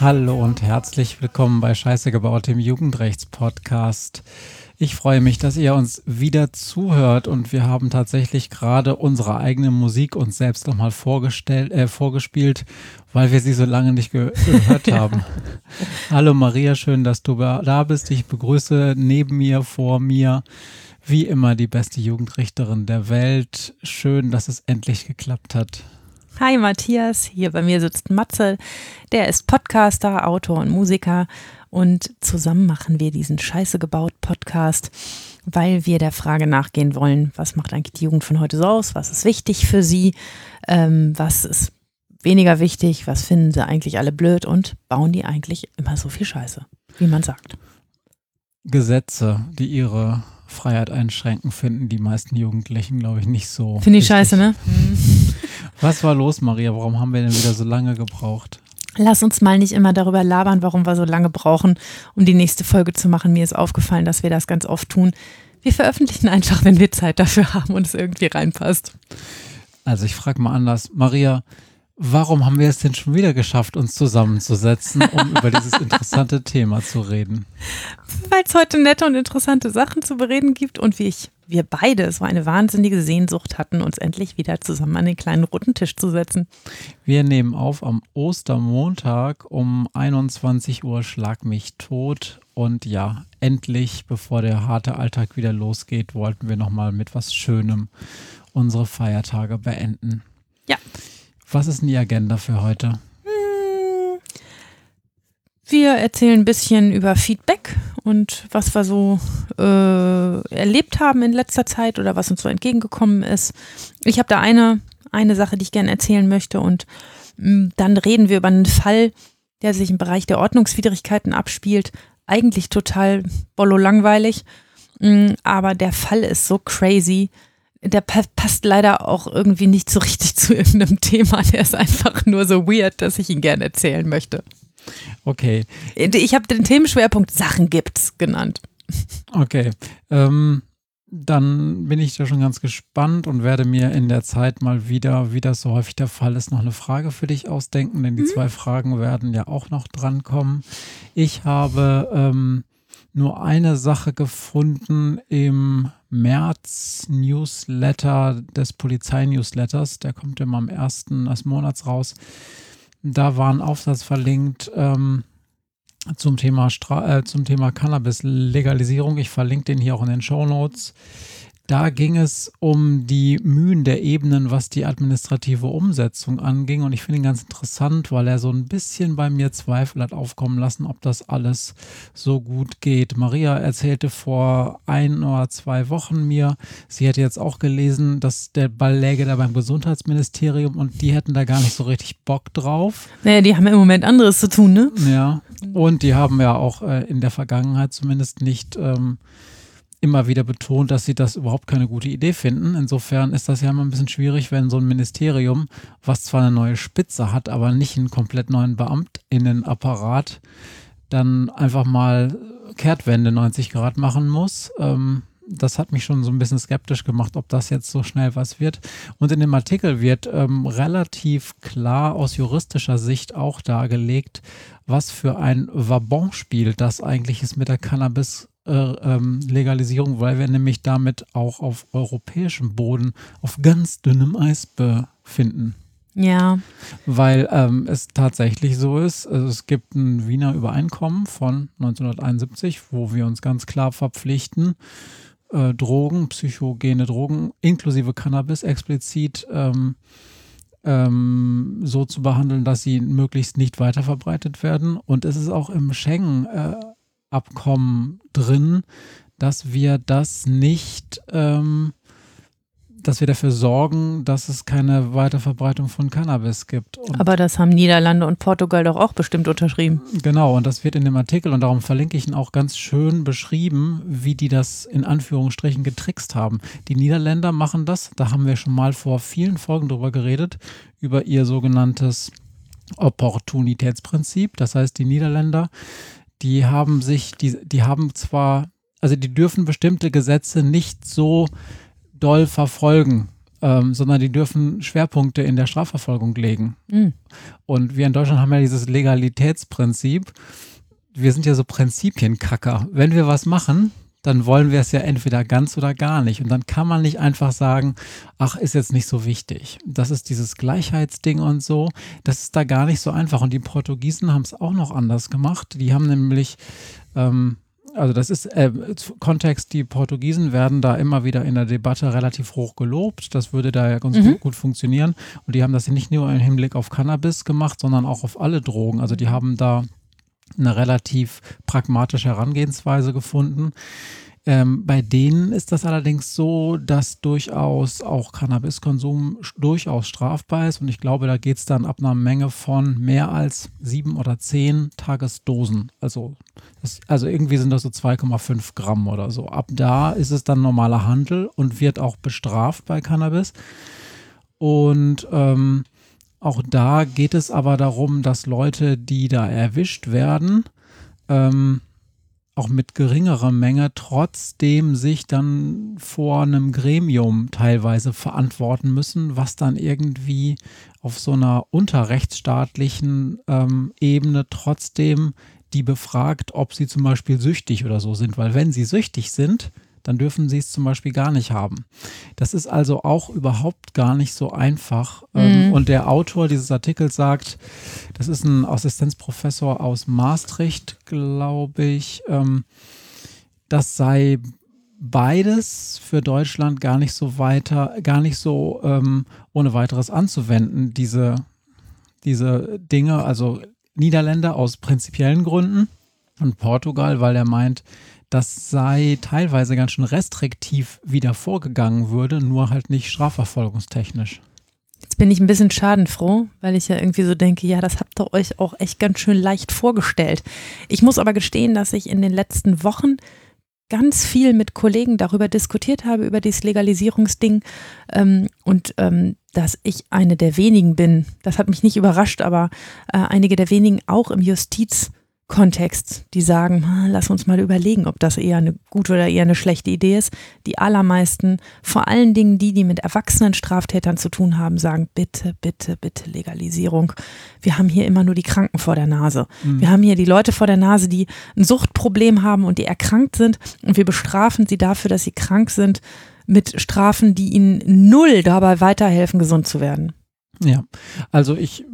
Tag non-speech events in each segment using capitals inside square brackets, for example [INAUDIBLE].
Hallo und herzlich willkommen bei Scheiße gebaut, dem Jugendrechts-Podcast. Ich freue mich, dass ihr uns wieder zuhört und wir haben tatsächlich gerade unsere eigene Musik uns selbst nochmal vorgestellt, äh, vorgespielt, weil wir sie so lange nicht ge gehört [LAUGHS] haben. Hallo Maria, schön, dass du da bist. Ich begrüße neben mir, vor mir, wie immer die beste Jugendrichterin der Welt. Schön, dass es endlich geklappt hat. Hi Matthias, hier bei mir sitzt Matze, der ist Podcaster, Autor und Musiker und zusammen machen wir diesen Scheiße gebaut Podcast, weil wir der Frage nachgehen wollen, was macht eigentlich die Jugend von heute so aus? Was ist wichtig für sie? Ähm, was ist weniger wichtig? Was finden sie eigentlich alle blöd? Und bauen die eigentlich immer so viel Scheiße, wie man sagt? Gesetze, die ihre Freiheit einschränken, finden die meisten Jugendlichen, glaube ich, nicht so. Finde ich scheiße, ne? [LAUGHS] Was war los, Maria? Warum haben wir denn wieder so lange gebraucht? Lass uns mal nicht immer darüber labern, warum wir so lange brauchen, um die nächste Folge zu machen. Mir ist aufgefallen, dass wir das ganz oft tun. Wir veröffentlichen einfach, wenn wir Zeit dafür haben und es irgendwie reinpasst. Also ich frage mal anders. Maria, warum haben wir es denn schon wieder geschafft, uns zusammenzusetzen, um über dieses interessante Thema zu reden? Weil es heute nette und interessante Sachen zu bereden gibt und wie ich, wir beide so eine wahnsinnige Sehnsucht hatten, uns endlich wieder zusammen an den kleinen roten Tisch zu setzen. Wir nehmen auf am Ostermontag um 21 Uhr Schlag mich tot. Und ja, endlich, bevor der harte Alltag wieder losgeht, wollten wir nochmal mit was Schönem unsere Feiertage beenden. Ja. Was ist denn die Agenda für heute? Wir erzählen ein bisschen über Feedback und was wir so äh, erlebt haben in letzter Zeit oder was uns so entgegengekommen ist. Ich habe da eine, eine Sache, die ich gerne erzählen möchte und mh, dann reden wir über einen Fall, der sich im Bereich der Ordnungswidrigkeiten abspielt. Eigentlich total bollo langweilig, mh, aber der Fall ist so crazy. Der pa passt leider auch irgendwie nicht so richtig [LAUGHS] zu irgendeinem Thema. Der ist einfach nur so weird, dass ich ihn gerne erzählen möchte. Okay. Ich habe den Themenschwerpunkt Sachen gibt's genannt. Okay. Ähm, dann bin ich da schon ganz gespannt und werde mir in der Zeit mal wieder, wie das so häufig der Fall ist, noch eine Frage für dich ausdenken, denn die mhm. zwei Fragen werden ja auch noch drankommen. Ich habe ähm, nur eine Sache gefunden im März-Newsletter des Polizei-Newsletters. Der kommt immer am ersten des Monats raus. Da war ein Aufsatz verlinkt ähm, zum, Thema Stra äh, zum Thema Cannabis-Legalisierung. Ich verlinke den hier auch in den Show Notes. Da ging es um die Mühen der Ebenen, was die administrative Umsetzung anging. Und ich finde ihn ganz interessant, weil er so ein bisschen bei mir Zweifel hat aufkommen lassen, ob das alles so gut geht. Maria erzählte vor ein oder zwei Wochen mir, sie hätte jetzt auch gelesen, dass der Ball läge da beim Gesundheitsministerium und die hätten da gar nicht so richtig Bock drauf. Naja, die haben ja im Moment anderes zu tun, ne? Ja. Und die haben ja auch äh, in der Vergangenheit zumindest nicht. Ähm, immer wieder betont, dass sie das überhaupt keine gute Idee finden. Insofern ist das ja immer ein bisschen schwierig, wenn so ein Ministerium, was zwar eine neue Spitze hat, aber nicht einen komplett neuen Beamtinnenapparat, dann einfach mal Kehrtwende 90 Grad machen muss. Ähm, das hat mich schon so ein bisschen skeptisch gemacht, ob das jetzt so schnell was wird. Und in dem Artikel wird ähm, relativ klar aus juristischer Sicht auch dargelegt, was für ein Wabonspiel das eigentlich ist mit der Cannabis Legalisierung, weil wir nämlich damit auch auf europäischem Boden auf ganz dünnem Eis befinden. Ja. Weil ähm, es tatsächlich so ist, also es gibt ein Wiener Übereinkommen von 1971, wo wir uns ganz klar verpflichten, äh, Drogen, psychogene Drogen, inklusive Cannabis explizit ähm, ähm, so zu behandeln, dass sie möglichst nicht weiterverbreitet werden. Und es ist auch im Schengen äh, Abkommen drin, dass wir das nicht, ähm, dass wir dafür sorgen, dass es keine Weiterverbreitung von Cannabis gibt. Und Aber das haben Niederlande und Portugal doch auch bestimmt unterschrieben. Genau, und das wird in dem Artikel, und darum verlinke ich ihn auch ganz schön beschrieben, wie die das in Anführungsstrichen getrickst haben. Die Niederländer machen das, da haben wir schon mal vor vielen Folgen drüber geredet, über ihr sogenanntes Opportunitätsprinzip. Das heißt, die Niederländer die haben sich, die, die haben zwar, also die dürfen bestimmte Gesetze nicht so doll verfolgen. ähm, sondern die dürfen Schwerpunkte in der Strafverfolgung legen. Mhm. Und wir in Deutschland haben ja dieses Legalitätsprinzip. Wir sind ja so Prinzipienkacker. Wenn wir was machen, dann wollen wir es ja entweder ganz oder gar nicht. Und dann kann man nicht einfach sagen, ach, ist jetzt nicht so wichtig. Das ist dieses Gleichheitsding und so. Das ist da gar nicht so einfach. Und die Portugiesen haben es auch noch anders gemacht. Die haben nämlich, ähm, also das ist äh, Kontext, die Portugiesen werden da immer wieder in der Debatte relativ hoch gelobt. Das würde da ja ganz mhm. gut funktionieren. Und die haben das nicht nur im Hinblick auf Cannabis gemacht, sondern auch auf alle Drogen. Also die haben da eine relativ pragmatische Herangehensweise gefunden. Ähm, bei denen ist das allerdings so, dass durchaus auch Cannabiskonsum durchaus strafbar ist und ich glaube, da geht es dann ab einer Menge von mehr als sieben oder zehn Tagesdosen. Also, das, also irgendwie sind das so 2,5 Gramm oder so. Ab da ist es dann normaler Handel und wird auch bestraft bei Cannabis. Und ähm, auch da geht es aber darum, dass Leute, die da erwischt werden, ähm, auch mit geringerer Menge trotzdem sich dann vor einem Gremium teilweise verantworten müssen, was dann irgendwie auf so einer unterrechtsstaatlichen ähm, Ebene trotzdem die befragt, ob sie zum Beispiel süchtig oder so sind. Weil wenn sie süchtig sind, dann dürfen sie es zum Beispiel gar nicht haben. Das ist also auch überhaupt gar nicht so einfach. Ähm, mhm. Und der Autor dieses Artikels sagt, das ist ein Assistenzprofessor aus Maastricht, glaube ich, ähm, das sei beides für Deutschland gar nicht so weiter, gar nicht so ähm, ohne weiteres anzuwenden, diese, diese Dinge, also Niederländer aus prinzipiellen Gründen und Portugal, weil er meint, das sei teilweise ganz schön restriktiv wieder vorgegangen würde, nur halt nicht strafverfolgungstechnisch. Jetzt bin ich ein bisschen schadenfroh, weil ich ja irgendwie so denke, ja, das habt ihr euch auch echt ganz schön leicht vorgestellt. Ich muss aber gestehen, dass ich in den letzten Wochen ganz viel mit Kollegen darüber diskutiert habe, über dieses Legalisierungsding ähm, und ähm, dass ich eine der wenigen bin, das hat mich nicht überrascht, aber äh, einige der wenigen auch im Justiz- Kontext, die sagen, lass uns mal überlegen, ob das eher eine gute oder eher eine schlechte Idee ist. Die allermeisten, vor allen Dingen die, die mit erwachsenen Straftätern zu tun haben, sagen, bitte, bitte, bitte Legalisierung. Wir haben hier immer nur die Kranken vor der Nase. Mhm. Wir haben hier die Leute vor der Nase, die ein Suchtproblem haben und die erkrankt sind und wir bestrafen sie dafür, dass sie krank sind mit Strafen, die ihnen null dabei weiterhelfen, gesund zu werden. Ja, also ich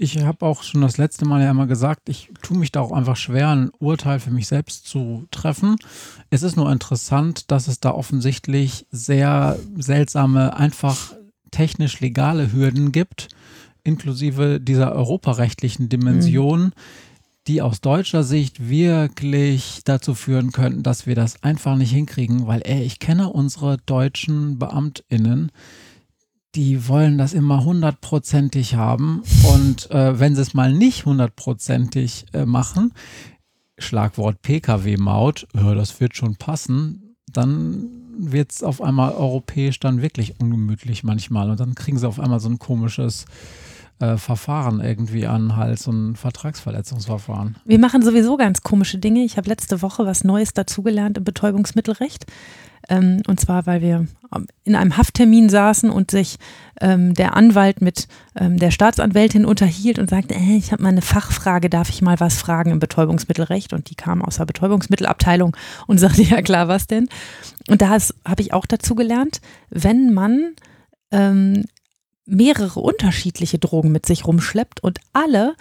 ich habe auch schon das letzte Mal ja immer gesagt, ich tue mich da auch einfach schwer, ein Urteil für mich selbst zu treffen. Es ist nur interessant, dass es da offensichtlich sehr seltsame, einfach technisch legale Hürden gibt, inklusive dieser europarechtlichen Dimension, mhm. die aus deutscher Sicht wirklich dazu führen könnten, dass wir das einfach nicht hinkriegen, weil ey, ich kenne unsere deutschen Beamtinnen, die wollen das immer hundertprozentig haben. Und äh, wenn sie es mal nicht hundertprozentig äh, machen, Schlagwort Pkw-Maut, ja, das wird schon passen, dann wird es auf einmal europäisch dann wirklich ungemütlich manchmal. Und dann kriegen sie auf einmal so ein komisches äh, Verfahren irgendwie an, halt so ein Vertragsverletzungsverfahren. Wir machen sowieso ganz komische Dinge. Ich habe letzte Woche was Neues dazugelernt im Betäubungsmittelrecht. Ähm, und zwar, weil wir in einem Hafttermin saßen und sich ähm, der Anwalt mit ähm, der Staatsanwältin unterhielt und sagte, äh, ich habe mal eine Fachfrage, darf ich mal was fragen im Betäubungsmittelrecht? Und die kam aus der Betäubungsmittelabteilung und [LAUGHS] sagte, ja klar, was denn? Und da habe ich auch dazu gelernt, wenn man ähm, mehrere unterschiedliche Drogen mit sich rumschleppt und alle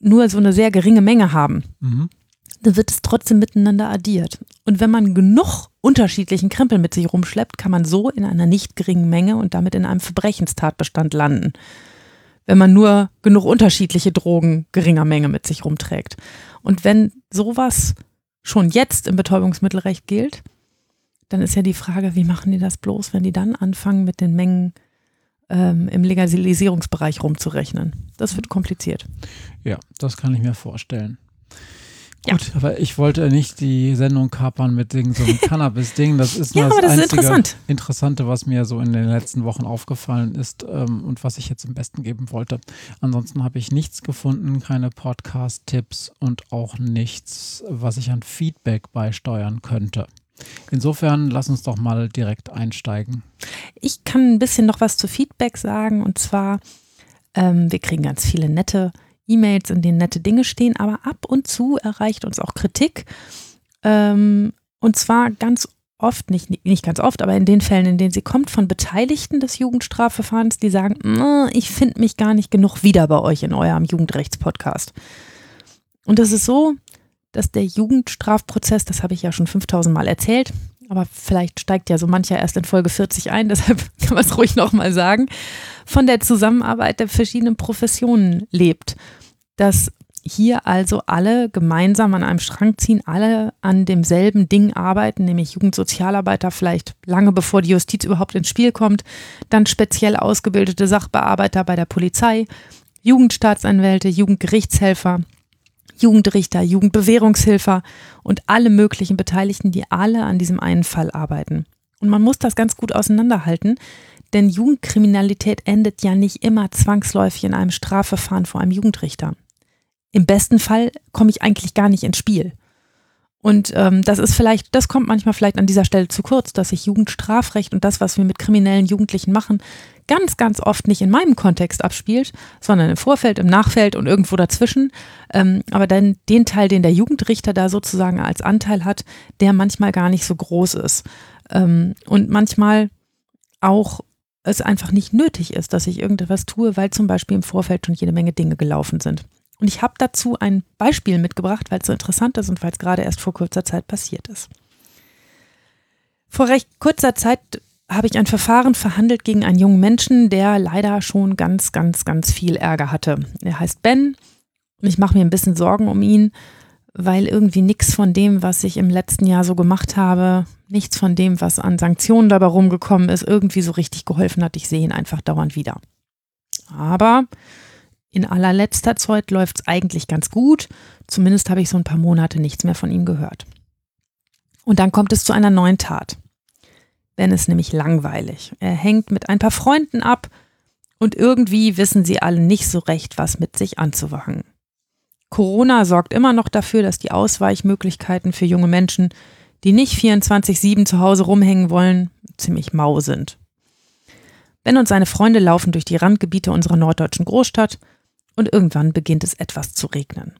nur so eine sehr geringe Menge haben, mhm dann wird es trotzdem miteinander addiert. Und wenn man genug unterschiedlichen Krempel mit sich rumschleppt, kann man so in einer nicht geringen Menge und damit in einem Verbrechenstatbestand landen. Wenn man nur genug unterschiedliche Drogen geringer Menge mit sich rumträgt. Und wenn sowas schon jetzt im Betäubungsmittelrecht gilt, dann ist ja die Frage, wie machen die das bloß, wenn die dann anfangen, mit den Mengen ähm, im Legalisierungsbereich rumzurechnen. Das wird kompliziert. Ja, das kann ich mir vorstellen. Ja. Gut, aber ich wollte nicht die Sendung kapern mit so einem [LAUGHS] Cannabis-Ding. Das ist ja, das, das einzige interessant. Interessante, was mir so in den letzten Wochen aufgefallen ist ähm, und was ich jetzt am besten geben wollte. Ansonsten habe ich nichts gefunden, keine Podcast-Tipps und auch nichts, was ich an Feedback beisteuern könnte. Insofern lass uns doch mal direkt einsteigen. Ich kann ein bisschen noch was zu Feedback sagen und zwar, ähm, wir kriegen ganz viele nette E-Mails, in denen nette Dinge stehen, aber ab und zu erreicht uns auch Kritik. Ähm, und zwar ganz oft, nicht, nicht ganz oft, aber in den Fällen, in denen sie kommt, von Beteiligten des Jugendstrafverfahrens, die sagen, ich finde mich gar nicht genug wieder bei euch in eurem Jugendrechtspodcast. Und das ist so, dass der Jugendstrafprozess, das habe ich ja schon 5000 Mal erzählt, aber vielleicht steigt ja so mancher erst in Folge 40 ein, [LAUGHS] deshalb kann man es ruhig nochmal sagen, von der Zusammenarbeit der verschiedenen Professionen lebt. Dass hier also alle gemeinsam an einem Schrank ziehen, alle an demselben Ding arbeiten, nämlich Jugendsozialarbeiter vielleicht lange bevor die Justiz überhaupt ins Spiel kommt, dann speziell ausgebildete Sachbearbeiter bei der Polizei, Jugendstaatsanwälte, Jugendgerichtshelfer, Jugendrichter, Jugendbewährungshilfer und alle möglichen Beteiligten, die alle an diesem einen Fall arbeiten. Und man muss das ganz gut auseinanderhalten, denn Jugendkriminalität endet ja nicht immer zwangsläufig in einem Strafverfahren vor einem Jugendrichter. Im besten Fall komme ich eigentlich gar nicht ins Spiel. Und ähm, das ist vielleicht, das kommt manchmal vielleicht an dieser Stelle zu kurz, dass sich Jugendstrafrecht und das, was wir mit kriminellen Jugendlichen machen, ganz, ganz oft nicht in meinem Kontext abspielt, sondern im Vorfeld, im Nachfeld und irgendwo dazwischen. Ähm, aber dann den Teil, den der Jugendrichter da sozusagen als Anteil hat, der manchmal gar nicht so groß ist. Ähm, und manchmal auch es einfach nicht nötig ist, dass ich irgendetwas tue, weil zum Beispiel im Vorfeld schon jede Menge Dinge gelaufen sind. Und ich habe dazu ein Beispiel mitgebracht, weil es so interessant ist und weil es gerade erst vor kurzer Zeit passiert ist. Vor recht kurzer Zeit habe ich ein Verfahren verhandelt gegen einen jungen Menschen, der leider schon ganz, ganz, ganz viel Ärger hatte. Er heißt Ben und ich mache mir ein bisschen Sorgen um ihn, weil irgendwie nichts von dem, was ich im letzten Jahr so gemacht habe, nichts von dem, was an Sanktionen dabei rumgekommen ist, irgendwie so richtig geholfen hat. Ich sehe ihn einfach dauernd wieder. Aber in allerletzter Zeit läuft es eigentlich ganz gut. Zumindest habe ich so ein paar Monate nichts mehr von ihm gehört. Und dann kommt es zu einer neuen Tat. Ben ist nämlich langweilig. Er hängt mit ein paar Freunden ab und irgendwie wissen sie alle nicht so recht, was mit sich anzufangen. Corona sorgt immer noch dafür, dass die Ausweichmöglichkeiten für junge Menschen, die nicht 24-7 zu Hause rumhängen wollen, ziemlich mau sind. Ben und seine Freunde laufen durch die Randgebiete unserer norddeutschen Großstadt und irgendwann beginnt es etwas zu regnen.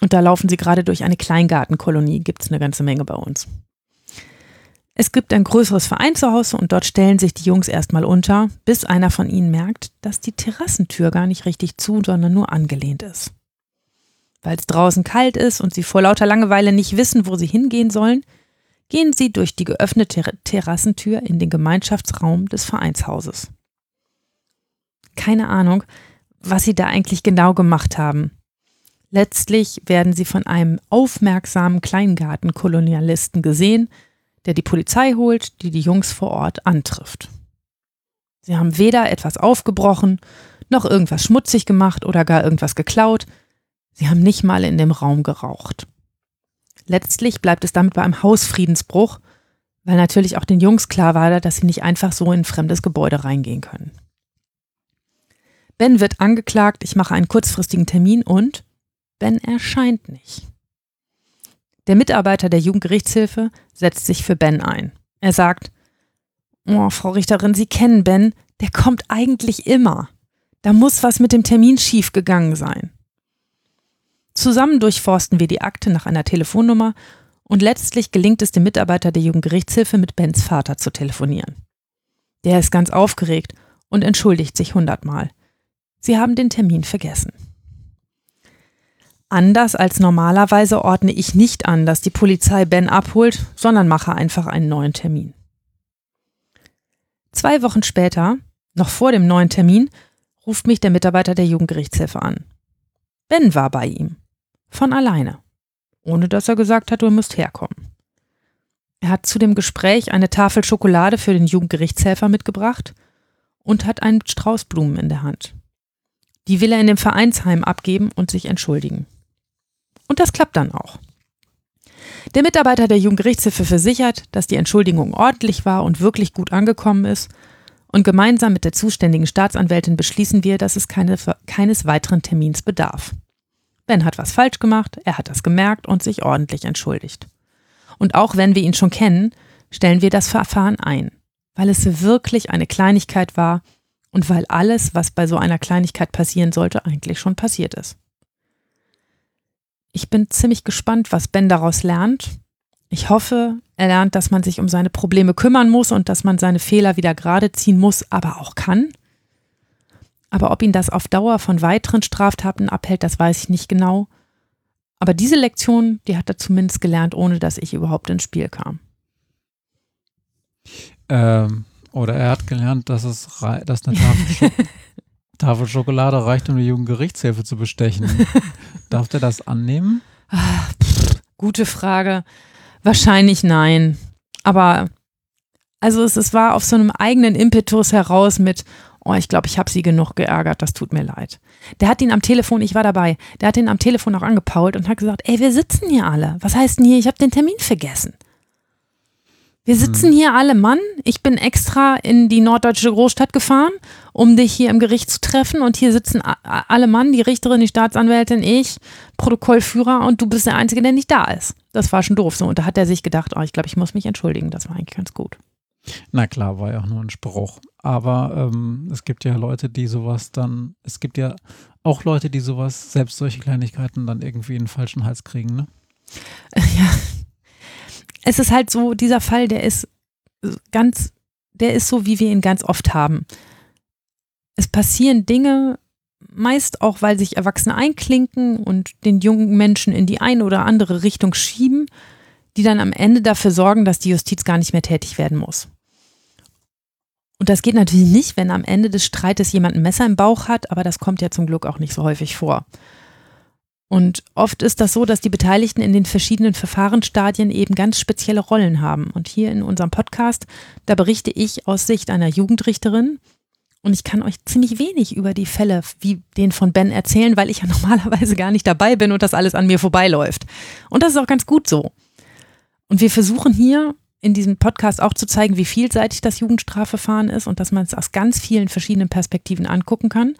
Und da laufen sie gerade durch eine Kleingartenkolonie, gibt es eine ganze Menge bei uns. Es gibt ein größeres Vereinshaus und dort stellen sich die Jungs erstmal unter, bis einer von ihnen merkt, dass die Terrassentür gar nicht richtig zu, sondern nur angelehnt ist. Weil es draußen kalt ist und sie vor lauter Langeweile nicht wissen, wo sie hingehen sollen, gehen sie durch die geöffnete Terrassentür in den Gemeinschaftsraum des Vereinshauses. Keine Ahnung, was sie da eigentlich genau gemacht haben. Letztlich werden sie von einem aufmerksamen Kleingartenkolonialisten gesehen, der die Polizei holt, die die Jungs vor Ort antrifft. Sie haben weder etwas aufgebrochen, noch irgendwas schmutzig gemacht oder gar irgendwas geklaut. Sie haben nicht mal in dem Raum geraucht. Letztlich bleibt es damit bei einem Hausfriedensbruch, weil natürlich auch den Jungs klar war, dass sie nicht einfach so in ein fremdes Gebäude reingehen können. Ben wird angeklagt, ich mache einen kurzfristigen Termin und Ben erscheint nicht. Der Mitarbeiter der Jugendgerichtshilfe setzt sich für Ben ein. Er sagt, oh, Frau Richterin, Sie kennen Ben, der kommt eigentlich immer. Da muss was mit dem Termin schief gegangen sein. Zusammen durchforsten wir die Akte nach einer Telefonnummer und letztlich gelingt es dem Mitarbeiter der Jugendgerichtshilfe mit Bens Vater zu telefonieren. Der ist ganz aufgeregt und entschuldigt sich hundertmal. Sie haben den Termin vergessen. Anders als normalerweise ordne ich nicht an, dass die Polizei Ben abholt, sondern mache einfach einen neuen Termin. Zwei Wochen später, noch vor dem neuen Termin, ruft mich der Mitarbeiter der Jugendgerichtshilfe an. Ben war bei ihm. Von alleine. Ohne dass er gesagt hat, du musst herkommen. Er hat zu dem Gespräch eine Tafel Schokolade für den Jugendgerichtshelfer mitgebracht und hat einen Strauß Blumen in der Hand. Die will er in dem Vereinsheim abgeben und sich entschuldigen. Und das klappt dann auch. Der Mitarbeiter der Jugendgerichtshilfe versichert, dass die Entschuldigung ordentlich war und wirklich gut angekommen ist. Und gemeinsam mit der zuständigen Staatsanwältin beschließen wir, dass es keine, keines weiteren Termins bedarf. Ben hat was falsch gemacht, er hat das gemerkt und sich ordentlich entschuldigt. Und auch wenn wir ihn schon kennen, stellen wir das Verfahren ein, weil es wirklich eine Kleinigkeit war und weil alles, was bei so einer Kleinigkeit passieren sollte, eigentlich schon passiert ist. Ich bin ziemlich gespannt, was Ben daraus lernt. Ich hoffe, er lernt, dass man sich um seine Probleme kümmern muss und dass man seine Fehler wieder gerade ziehen muss, aber auch kann. Aber ob ihn das auf Dauer von weiteren Straftaten abhält, das weiß ich nicht genau. Aber diese Lektion, die hat er zumindest gelernt, ohne dass ich überhaupt ins Spiel kam. Ähm, oder er hat gelernt, dass es dass eine Tafel, Schok [LAUGHS] Tafel Schokolade reicht, um die Jugendgerichtshilfe zu bestechen. [LAUGHS] Darf der das annehmen? Gute Frage. Wahrscheinlich nein. Aber also es, es war auf so einem eigenen Impetus heraus mit, oh, ich glaube, ich habe sie genug geärgert, das tut mir leid. Der hat ihn am Telefon, ich war dabei, der hat ihn am Telefon auch angepault und hat gesagt, ey, wir sitzen hier alle. Was heißt denn hier, ich habe den Termin vergessen. Wir sitzen hm. hier alle Mann. Ich bin extra in die norddeutsche Großstadt gefahren, um dich hier im Gericht zu treffen. Und hier sitzen alle Mann, die Richterin, die Staatsanwältin, ich, Protokollführer und du bist der Einzige, der nicht da ist. Das war schon doof so. Und da hat er sich gedacht, oh, ich glaube, ich muss mich entschuldigen. Das war eigentlich ganz gut. Na klar, war ja auch nur ein Spruch. Aber ähm, es gibt ja Leute, die sowas dann, es gibt ja auch Leute, die sowas, selbst solche Kleinigkeiten dann irgendwie in den falschen Hals kriegen, ne? [LAUGHS] Ja. Es ist halt so, dieser Fall, der ist ganz, der ist so, wie wir ihn ganz oft haben. Es passieren Dinge, meist auch, weil sich Erwachsene einklinken und den jungen Menschen in die eine oder andere Richtung schieben die dann am Ende dafür sorgen, dass die Justiz gar nicht mehr tätig werden muss. Und das geht natürlich nicht, wenn am Ende des Streites jemand ein Messer im Bauch hat, aber das kommt ja zum Glück auch nicht so häufig vor. Und oft ist das so, dass die Beteiligten in den verschiedenen Verfahrensstadien eben ganz spezielle Rollen haben. Und hier in unserem Podcast, da berichte ich aus Sicht einer Jugendrichterin. Und ich kann euch ziemlich wenig über die Fälle wie den von Ben erzählen, weil ich ja [LAUGHS] normalerweise gar nicht dabei bin und das alles an mir vorbeiläuft. Und das ist auch ganz gut so. Und wir versuchen hier in diesem Podcast auch zu zeigen, wie vielseitig das Jugendstrafverfahren ist und dass man es aus ganz vielen verschiedenen Perspektiven angucken kann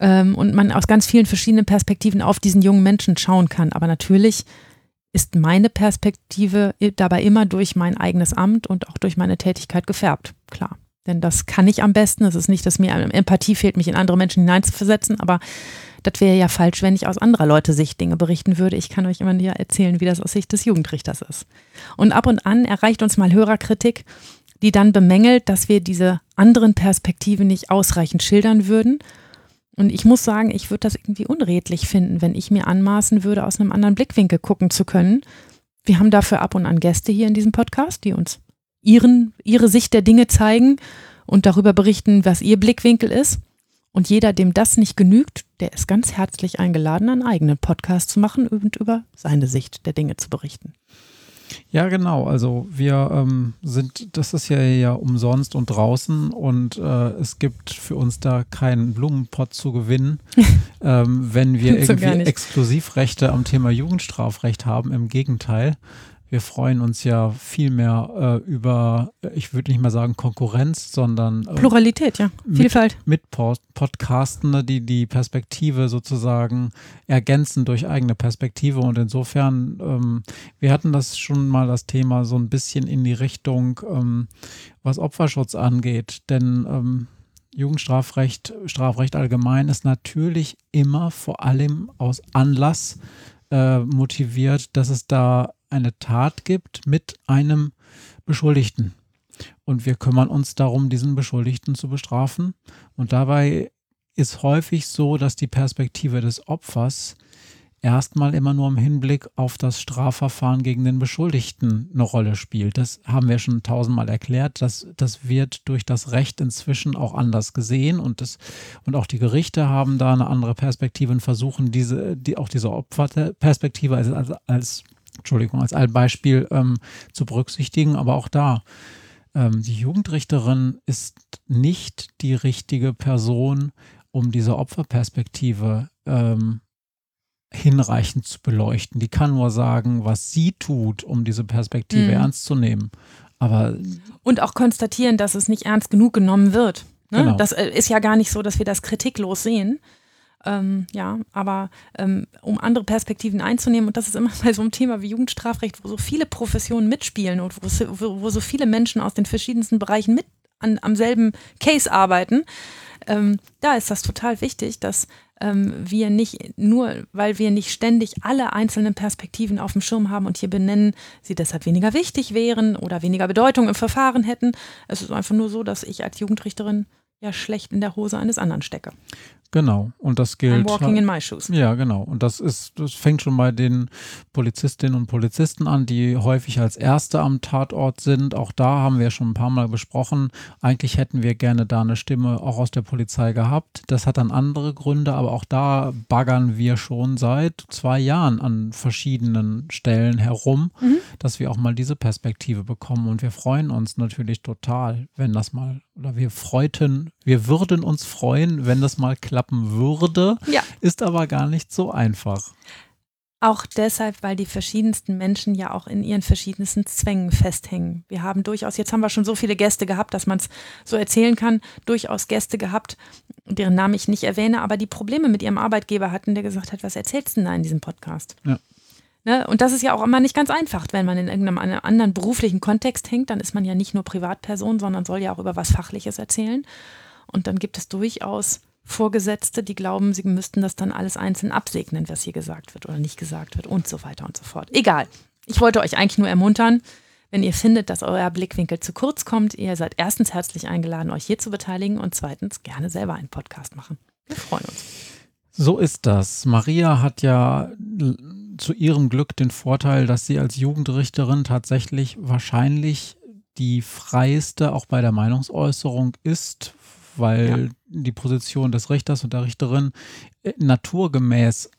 ähm, und man aus ganz vielen verschiedenen Perspektiven auf diesen jungen Menschen schauen kann. Aber natürlich ist meine Perspektive dabei immer durch mein eigenes Amt und auch durch meine Tätigkeit gefärbt, klar. Denn das kann ich am besten. Es ist nicht, dass mir Empathie fehlt, mich in andere Menschen hineinzuversetzen, aber das wäre ja falsch, wenn ich aus anderer Leute Sicht Dinge berichten würde. Ich kann euch immer ja erzählen, wie das aus Sicht des Jugendrichters ist. Und ab und an erreicht uns mal Hörerkritik, die dann bemängelt, dass wir diese anderen Perspektiven nicht ausreichend schildern würden. Und ich muss sagen, ich würde das irgendwie unredlich finden, wenn ich mir anmaßen würde, aus einem anderen Blickwinkel gucken zu können. Wir haben dafür ab und an Gäste hier in diesem Podcast, die uns ihren, ihre Sicht der Dinge zeigen und darüber berichten, was ihr Blickwinkel ist. Und jeder, dem das nicht genügt, der ist ganz herzlich eingeladen, einen eigenen Podcast zu machen und über seine Sicht der Dinge zu berichten. Ja, genau. Also wir ähm, sind, das ist ja ja umsonst und draußen und äh, es gibt für uns da keinen Blumenpott zu gewinnen, [LAUGHS] ähm, wenn wir irgendwie Exklusivrechte am Thema Jugendstrafrecht haben. Im Gegenteil. Wir freuen uns ja viel mehr äh, über, ich würde nicht mal sagen Konkurrenz, sondern äh, Pluralität, ja, Vielfalt. Mit, mit Pod Podcasten, die die Perspektive sozusagen ergänzen durch eigene Perspektive. Und insofern, ähm, wir hatten das schon mal das Thema so ein bisschen in die Richtung, ähm, was Opferschutz angeht. Denn ähm, Jugendstrafrecht, Strafrecht allgemein ist natürlich immer vor allem aus Anlass äh, motiviert, dass es da eine Tat gibt mit einem Beschuldigten. Und wir kümmern uns darum, diesen Beschuldigten zu bestrafen. Und dabei ist häufig so, dass die Perspektive des Opfers erstmal immer nur im Hinblick auf das Strafverfahren gegen den Beschuldigten eine Rolle spielt. Das haben wir schon tausendmal erklärt. Das, das wird durch das Recht inzwischen auch anders gesehen und, das, und auch die Gerichte haben da eine andere Perspektive und versuchen diese, die, auch diese Opferperspektive als, als, als Entschuldigung, als ein Beispiel ähm, zu berücksichtigen. Aber auch da, ähm, die Jugendrichterin ist nicht die richtige Person, um diese Opferperspektive ähm, hinreichend zu beleuchten. Die kann nur sagen, was sie tut, um diese Perspektive mhm. ernst zu nehmen. Aber und auch konstatieren, dass es nicht ernst genug genommen wird. Ne? Genau. Das äh, ist ja gar nicht so, dass wir das kritiklos sehen. Ähm, ja, aber ähm, um andere Perspektiven einzunehmen, und das ist immer [LAUGHS] bei so einem Thema wie Jugendstrafrecht, wo so viele Professionen mitspielen und wo, wo, so viele Menschen aus den verschiedensten Bereichen mit an, am selben Case arbeiten, ähm, da ist das total wichtig, dass ähm, wir nicht nur, weil wir nicht ständig alle einzelnen Perspektiven auf dem Schirm haben und hier benennen, sie deshalb weniger wichtig wären oder weniger Bedeutung im Verfahren hätten. Es ist einfach nur so, dass ich als Jugendrichterin ja schlecht in der Hose eines anderen stecke. Genau, und das gilt. I'm walking in my shoes. Ja, genau. Und das ist, das fängt schon bei den Polizistinnen und Polizisten an, die häufig als Erste am Tatort sind. Auch da haben wir schon ein paar Mal besprochen. Eigentlich hätten wir gerne da eine Stimme auch aus der Polizei gehabt. Das hat dann andere Gründe, aber auch da baggern wir schon seit zwei Jahren an verschiedenen Stellen herum, mhm. dass wir auch mal diese Perspektive bekommen. Und wir freuen uns natürlich total, wenn das mal, oder wir freuten, wir würden uns freuen, wenn das mal klappt klappen würde, ja. ist aber gar nicht so einfach. Auch deshalb, weil die verschiedensten Menschen ja auch in ihren verschiedensten Zwängen festhängen. Wir haben durchaus, jetzt haben wir schon so viele Gäste gehabt, dass man es so erzählen kann, durchaus Gäste gehabt, deren Namen ich nicht erwähne, aber die Probleme mit ihrem Arbeitgeber hatten, der gesagt hat, was erzählst du denn da in diesem Podcast? Ja. Ne? Und das ist ja auch immer nicht ganz einfach, wenn man in irgendeinem anderen beruflichen Kontext hängt, dann ist man ja nicht nur Privatperson, sondern soll ja auch über was Fachliches erzählen. Und dann gibt es durchaus Vorgesetzte, die glauben, sie müssten das dann alles einzeln absegnen, was hier gesagt wird oder nicht gesagt wird und so weiter und so fort. Egal. Ich wollte euch eigentlich nur ermuntern, wenn ihr findet, dass euer Blickwinkel zu kurz kommt, ihr seid erstens herzlich eingeladen, euch hier zu beteiligen und zweitens gerne selber einen Podcast machen. Wir freuen uns. So ist das. Maria hat ja zu ihrem Glück den Vorteil, dass sie als Jugendrichterin tatsächlich wahrscheinlich die freiste auch bei der Meinungsäußerung ist, weil ja. die Position des Richters und der Richterin äh, naturgemäß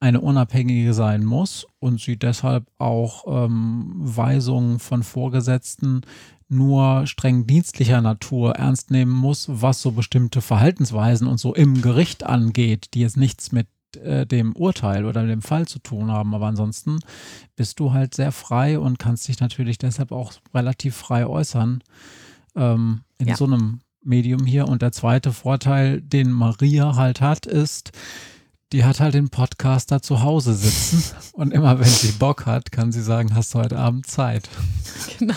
eine unabhängige sein muss und sie deshalb auch ähm, Weisungen von Vorgesetzten nur streng dienstlicher Natur ernst nehmen muss, was so bestimmte Verhaltensweisen und so im Gericht angeht, die jetzt nichts mit äh, dem Urteil oder dem Fall zu tun haben. Aber ansonsten bist du halt sehr frei und kannst dich natürlich deshalb auch relativ frei äußern ähm, in ja. so einem Medium hier. Und der zweite Vorteil, den Maria halt hat, ist, die hat halt den Podcaster zu Hause sitzen [LAUGHS] und immer wenn sie Bock hat, kann sie sagen, hast du heute Abend Zeit. Genau.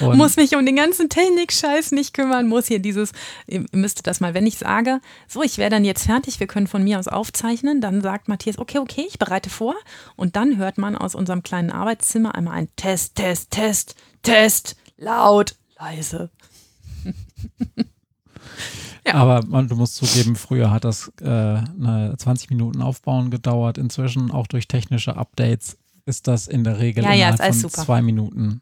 Und muss mich um den ganzen Technik-Scheiß nicht kümmern, muss hier dieses, ihr müsstet das mal, wenn ich sage, so, ich wäre dann jetzt fertig, wir können von mir aus aufzeichnen, dann sagt Matthias, okay, okay, ich bereite vor und dann hört man aus unserem kleinen Arbeitszimmer einmal ein Test, Test, Test, Test, laut, leise. [LAUGHS] Ja. Aber man, du musst zugeben, früher hat das äh, eine 20 Minuten Aufbauen gedauert. Inzwischen, auch durch technische Updates, ist das in der Regel ja, innerhalb ja, von super. zwei Minuten.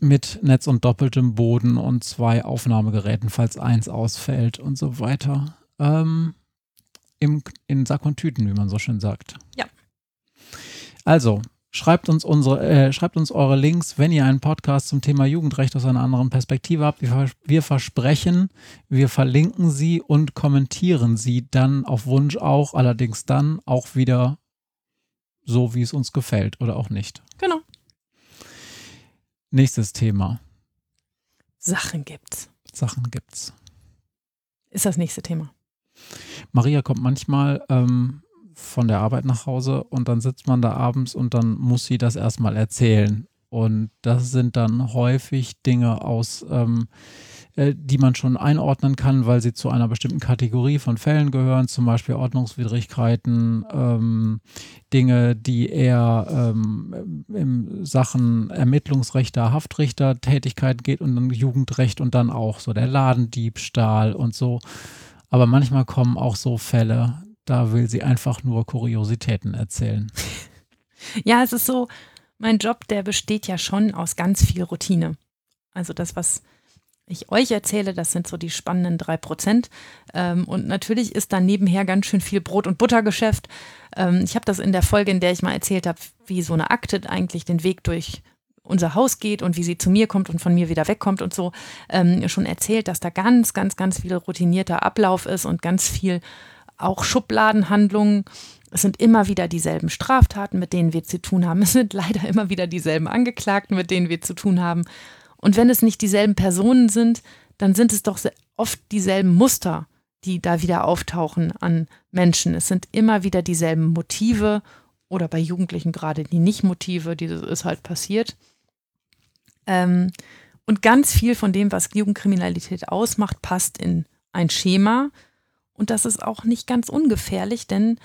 Mit Netz und doppeltem Boden und zwei Aufnahmegeräten, falls eins ausfällt und so weiter. Ähm, im, in Sack und Tüten, wie man so schön sagt. Ja. Also, Schreibt uns, unsere, äh, schreibt uns eure Links, wenn ihr einen Podcast zum Thema Jugendrecht aus einer anderen Perspektive habt. Wir, wir, versprechen, wir verlinken sie und kommentieren sie dann auf Wunsch auch, allerdings dann auch wieder so, wie es uns gefällt oder auch nicht. Genau. Nächstes Thema. Sachen gibt's. Sachen gibt's. Ist das nächste Thema. Maria kommt manchmal ähm, von der Arbeit nach Hause und dann sitzt man da abends und dann muss sie das erstmal erzählen. Und das sind dann häufig Dinge aus, ähm, äh, die man schon einordnen kann, weil sie zu einer bestimmten Kategorie von Fällen gehören, zum Beispiel Ordnungswidrigkeiten, ähm, Dinge, die eher ähm, in Sachen Ermittlungsrechter, Haftrichter, Tätigkeit geht und dann Jugendrecht und dann auch so der Ladendiebstahl und so. Aber manchmal kommen auch so Fälle, da will sie einfach nur Kuriositäten erzählen. [LAUGHS] Ja, es ist so, mein Job, der besteht ja schon aus ganz viel Routine. Also das, was ich euch erzähle, das sind so die spannenden drei Prozent. Ähm, und natürlich ist da nebenher ganz schön viel Brot- und Buttergeschäft. Ähm, ich habe das in der Folge, in der ich mal erzählt habe, wie so eine Akte eigentlich den Weg durch unser Haus geht und wie sie zu mir kommt und von mir wieder wegkommt und so, ähm, schon erzählt, dass da ganz, ganz, ganz viel routinierter Ablauf ist und ganz viel auch Schubladenhandlungen. Es sind immer wieder dieselben Straftaten, mit denen wir zu tun haben. [LAUGHS] Es sind leider immer wieder dieselben Angeklagten, mit denen wir zu tun haben. Und wenn es nicht dieselben Personen sind, dann sind es doch oft dieselben Muster, die da wieder auftauchen an Menschen. Es sind immer wieder dieselben Motive oder bei Jugendlichen gerade die Nicht-Motive, die ist halt passiert. Ähm, und ganz viel von dem, was Jugendkriminalität ausmacht, passt in ein Schema. Und das ist auch nicht ganz ungefährlich, denn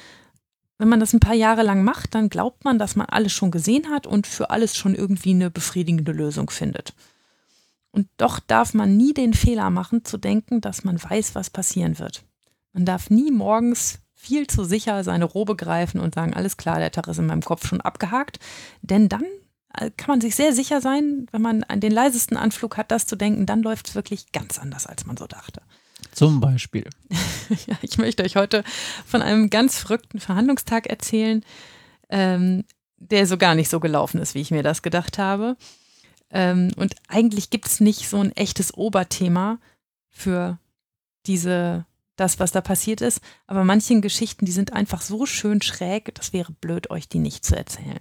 wenn man das ein paar Jahre lang macht, dann glaubt man, dass man alles schon gesehen hat und für alles schon irgendwie eine befriedigende Lösung findet. Und doch darf man nie den Fehler machen, zu denken, dass man weiß, was passieren wird. Man darf nie morgens viel zu sicher seine Robe greifen und sagen, alles klar, der Tag ist in meinem Kopf schon abgehakt. Denn dann äh, kann man sich sehr sicher sein, wenn man den leisesten Anflug hat, das zu denken, dann läuft es wirklich ganz anders, als man so dachte. Zum Beispiel. [LAUGHS] ja, ich möchte euch heute von einem ganz verrückten Verhandlungstag erzählen, ähm, der so gar nicht so gelaufen ist, wie ich mir das gedacht habe. Ähm, und eigentlich gibt es nicht so ein echtes Oberthema für diese, das, was da passiert ist. Aber manchen Geschichten, die sind einfach so schön schräg, das wäre blöd, euch die nicht zu erzählen.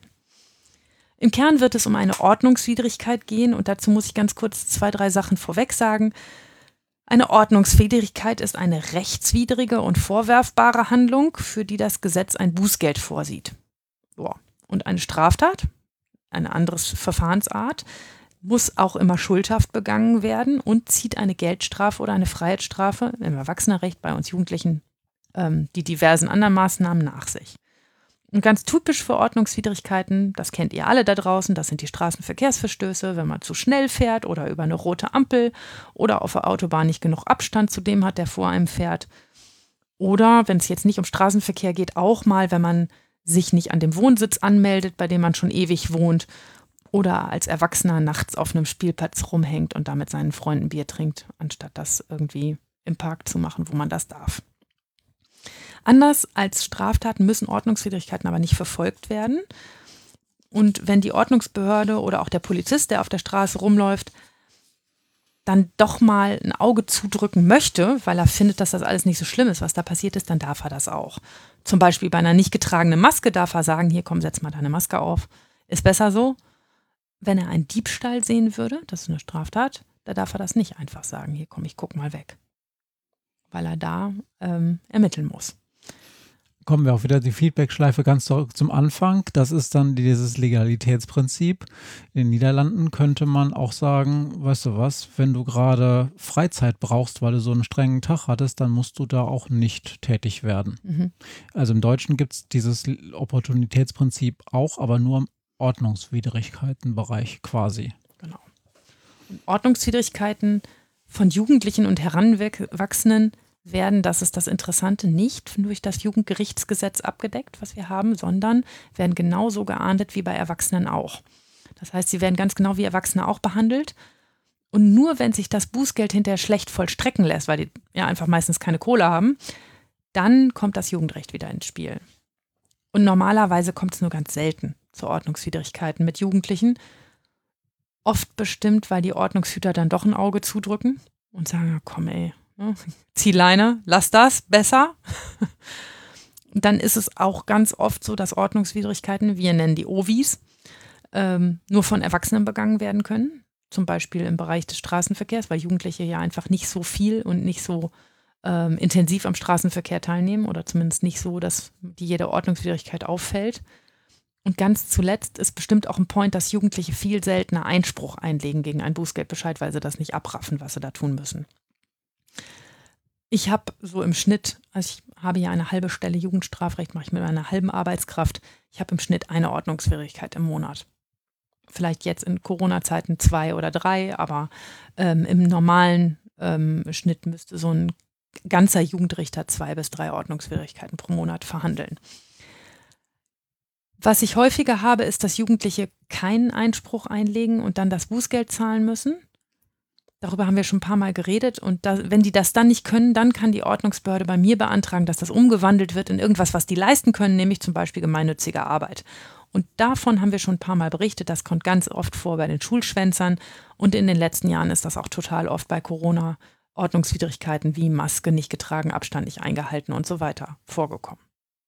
Im Kern wird es um eine Ordnungswidrigkeit gehen und dazu muss ich ganz kurz zwei, drei Sachen vorweg sagen. Eine Ordnungswidrigkeit ist eine rechtswidrige und vorwerfbare Handlung, für die das Gesetz ein Bußgeld vorsieht. Und eine Straftat, eine andere Verfahrensart, muss auch immer schuldhaft begangen werden und zieht eine Geldstrafe oder eine Freiheitsstrafe im Erwachsenenrecht bei uns Jugendlichen ähm, die diversen anderen Maßnahmen nach sich. Und ganz typisch für Ordnungswidrigkeiten, das kennt ihr alle da draußen, das sind die Straßenverkehrsverstöße, wenn man zu schnell fährt oder über eine rote Ampel oder auf der Autobahn nicht genug Abstand zu dem hat, der vor einem fährt. Oder wenn es jetzt nicht um Straßenverkehr geht, auch mal, wenn man sich nicht an dem Wohnsitz anmeldet, bei dem man schon ewig wohnt oder als Erwachsener nachts auf einem Spielplatz rumhängt und da mit seinen Freunden Bier trinkt, anstatt das irgendwie im Park zu machen, wo man das darf. Anders als Straftaten müssen Ordnungswidrigkeiten aber nicht verfolgt werden. Und wenn die Ordnungsbehörde oder auch der Polizist, der auf der Straße rumläuft, dann doch mal ein Auge zudrücken möchte, weil er findet, dass das alles nicht so schlimm ist, was da passiert ist, dann darf er das auch. Zum Beispiel bei einer nicht getragenen Maske darf er sagen, hier komm, setz mal deine Maske auf. Ist besser so wenn er einen Diebstahl sehen würde, das ist eine Straftat, da darf er das nicht einfach sagen, hier komm, ich guck mal weg. Weil er da ähm, ermitteln muss. Kommen wir auch wieder die Feedback-Schleife ganz zurück zum Anfang. Das ist dann dieses Legalitätsprinzip. In den Niederlanden könnte man auch sagen, weißt du was, wenn du gerade Freizeit brauchst, weil du so einen strengen Tag hattest, dann musst du da auch nicht tätig werden. Mhm. Also im Deutschen gibt es dieses Opportunitätsprinzip auch, aber nur im Ordnungswidrigkeitenbereich quasi. Genau. Ordnungswidrigkeiten von Jugendlichen und Heranwachsenden werden, das ist das Interessante, nicht durch das Jugendgerichtsgesetz abgedeckt, was wir haben, sondern werden genauso geahndet wie bei Erwachsenen auch. Das heißt, sie werden ganz genau wie Erwachsene auch behandelt. Und nur wenn sich das Bußgeld hinterher schlecht vollstrecken lässt, weil die ja einfach meistens keine Kohle haben, dann kommt das Jugendrecht wieder ins Spiel. Und normalerweise kommt es nur ganz selten zu Ordnungswidrigkeiten mit Jugendlichen. Oft bestimmt, weil die Ordnungshüter dann doch ein Auge zudrücken und sagen, komm ey, [LAUGHS] zieh Leine, lass das, besser. [LAUGHS] dann ist es auch ganz oft so, dass Ordnungswidrigkeiten, wir nennen die Ovis, ähm, nur von Erwachsenen begangen werden können. Zum Beispiel im Bereich des Straßenverkehrs, weil Jugendliche ja einfach nicht so viel und nicht so ähm, intensiv am Straßenverkehr teilnehmen oder zumindest nicht so, dass die jede Ordnungswidrigkeit auffällt. Und ganz zuletzt ist bestimmt auch ein Point, dass Jugendliche viel seltener Einspruch einlegen gegen einen Bußgeldbescheid, weil sie das nicht abraffen, was sie da tun müssen. Ich habe so im Schnitt, also ich habe ja eine halbe Stelle Jugendstrafrecht, mache ich mit einer halben Arbeitskraft. Ich habe im Schnitt eine Ordnungswidrigkeit im Monat. Vielleicht jetzt in Corona-Zeiten zwei oder drei, aber ähm, im normalen ähm, Schnitt müsste so ein ganzer Jugendrichter zwei bis drei Ordnungswidrigkeiten pro Monat verhandeln. Was ich häufiger habe, ist, dass Jugendliche keinen Einspruch einlegen und dann das Bußgeld zahlen müssen. Darüber haben wir schon ein paar Mal geredet. Und da, wenn die das dann nicht können, dann kann die Ordnungsbehörde bei mir beantragen, dass das umgewandelt wird in irgendwas, was die leisten können, nämlich zum Beispiel gemeinnützige Arbeit. Und davon haben wir schon ein paar Mal berichtet. Das kommt ganz oft vor bei den Schulschwänzern. Und in den letzten Jahren ist das auch total oft bei Corona Ordnungswidrigkeiten wie Maske nicht getragen, Abstand nicht eingehalten und so weiter vorgekommen.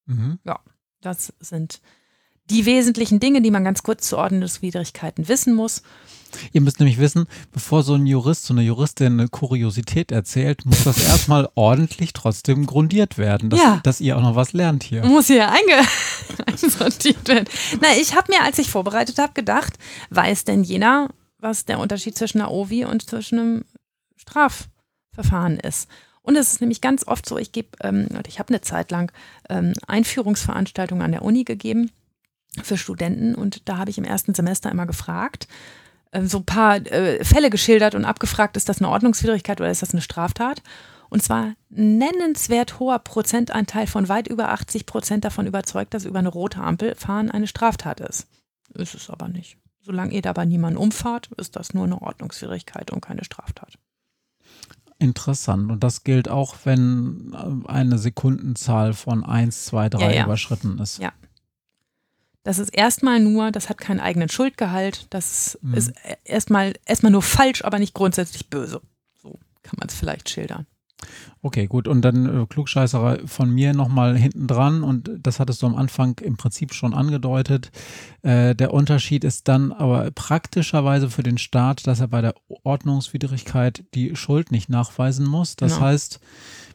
Mhm. Ja, das sind die wesentlichen Dinge, die man ganz kurz zu Ordnungswidrigkeiten wissen muss. Ihr müsst nämlich wissen, bevor so ein Jurist, so eine Juristin eine Kuriosität erzählt, muss das [LAUGHS] erstmal ordentlich trotzdem grundiert werden, dass, Ja. dass ihr auch noch was lernt hier. Muss hier einge [LAUGHS] einsortiert werden. Na, ich habe mir, als ich vorbereitet habe, gedacht, weiß denn jener, was der Unterschied zwischen einer OVI und zwischen einem Strafverfahren ist? Und es ist nämlich ganz oft so, ich gebe, ähm, ich habe eine Zeit lang ähm, Einführungsveranstaltungen an der Uni gegeben für Studenten und da habe ich im ersten Semester immer gefragt, so ein paar äh, Fälle geschildert und abgefragt, ist das eine Ordnungswidrigkeit oder ist das eine Straftat? Und zwar nennenswert hoher Prozentanteil von weit über 80 Prozent davon überzeugt, dass über eine rote Ampel fahren eine Straftat ist. Ist es aber nicht. Solange ihr dabei niemanden umfahrt, ist das nur eine Ordnungswidrigkeit und keine Straftat. Interessant. Und das gilt auch, wenn äh, eine Sekundenzahl von 1, 2, 3 Ja, ja. überschritten ist. Ja. Das ist erstmal nur, das hat keinen eigenen Schuldgehalt. Das Mhm. ist e- erstmal, erstmal nur falsch, aber nicht grundsätzlich böse. So kann man es vielleicht schildern. Okay, gut. Und dann äh, Klugscheißerei von mir nochmal hinten dran. Und das hattest du am Anfang im Prinzip schon angedeutet. Äh, der Unterschied ist dann aber praktischerweise für den Staat, dass er bei der Ordnungswidrigkeit die Schuld nicht nachweisen muss. Das Genau. heißt,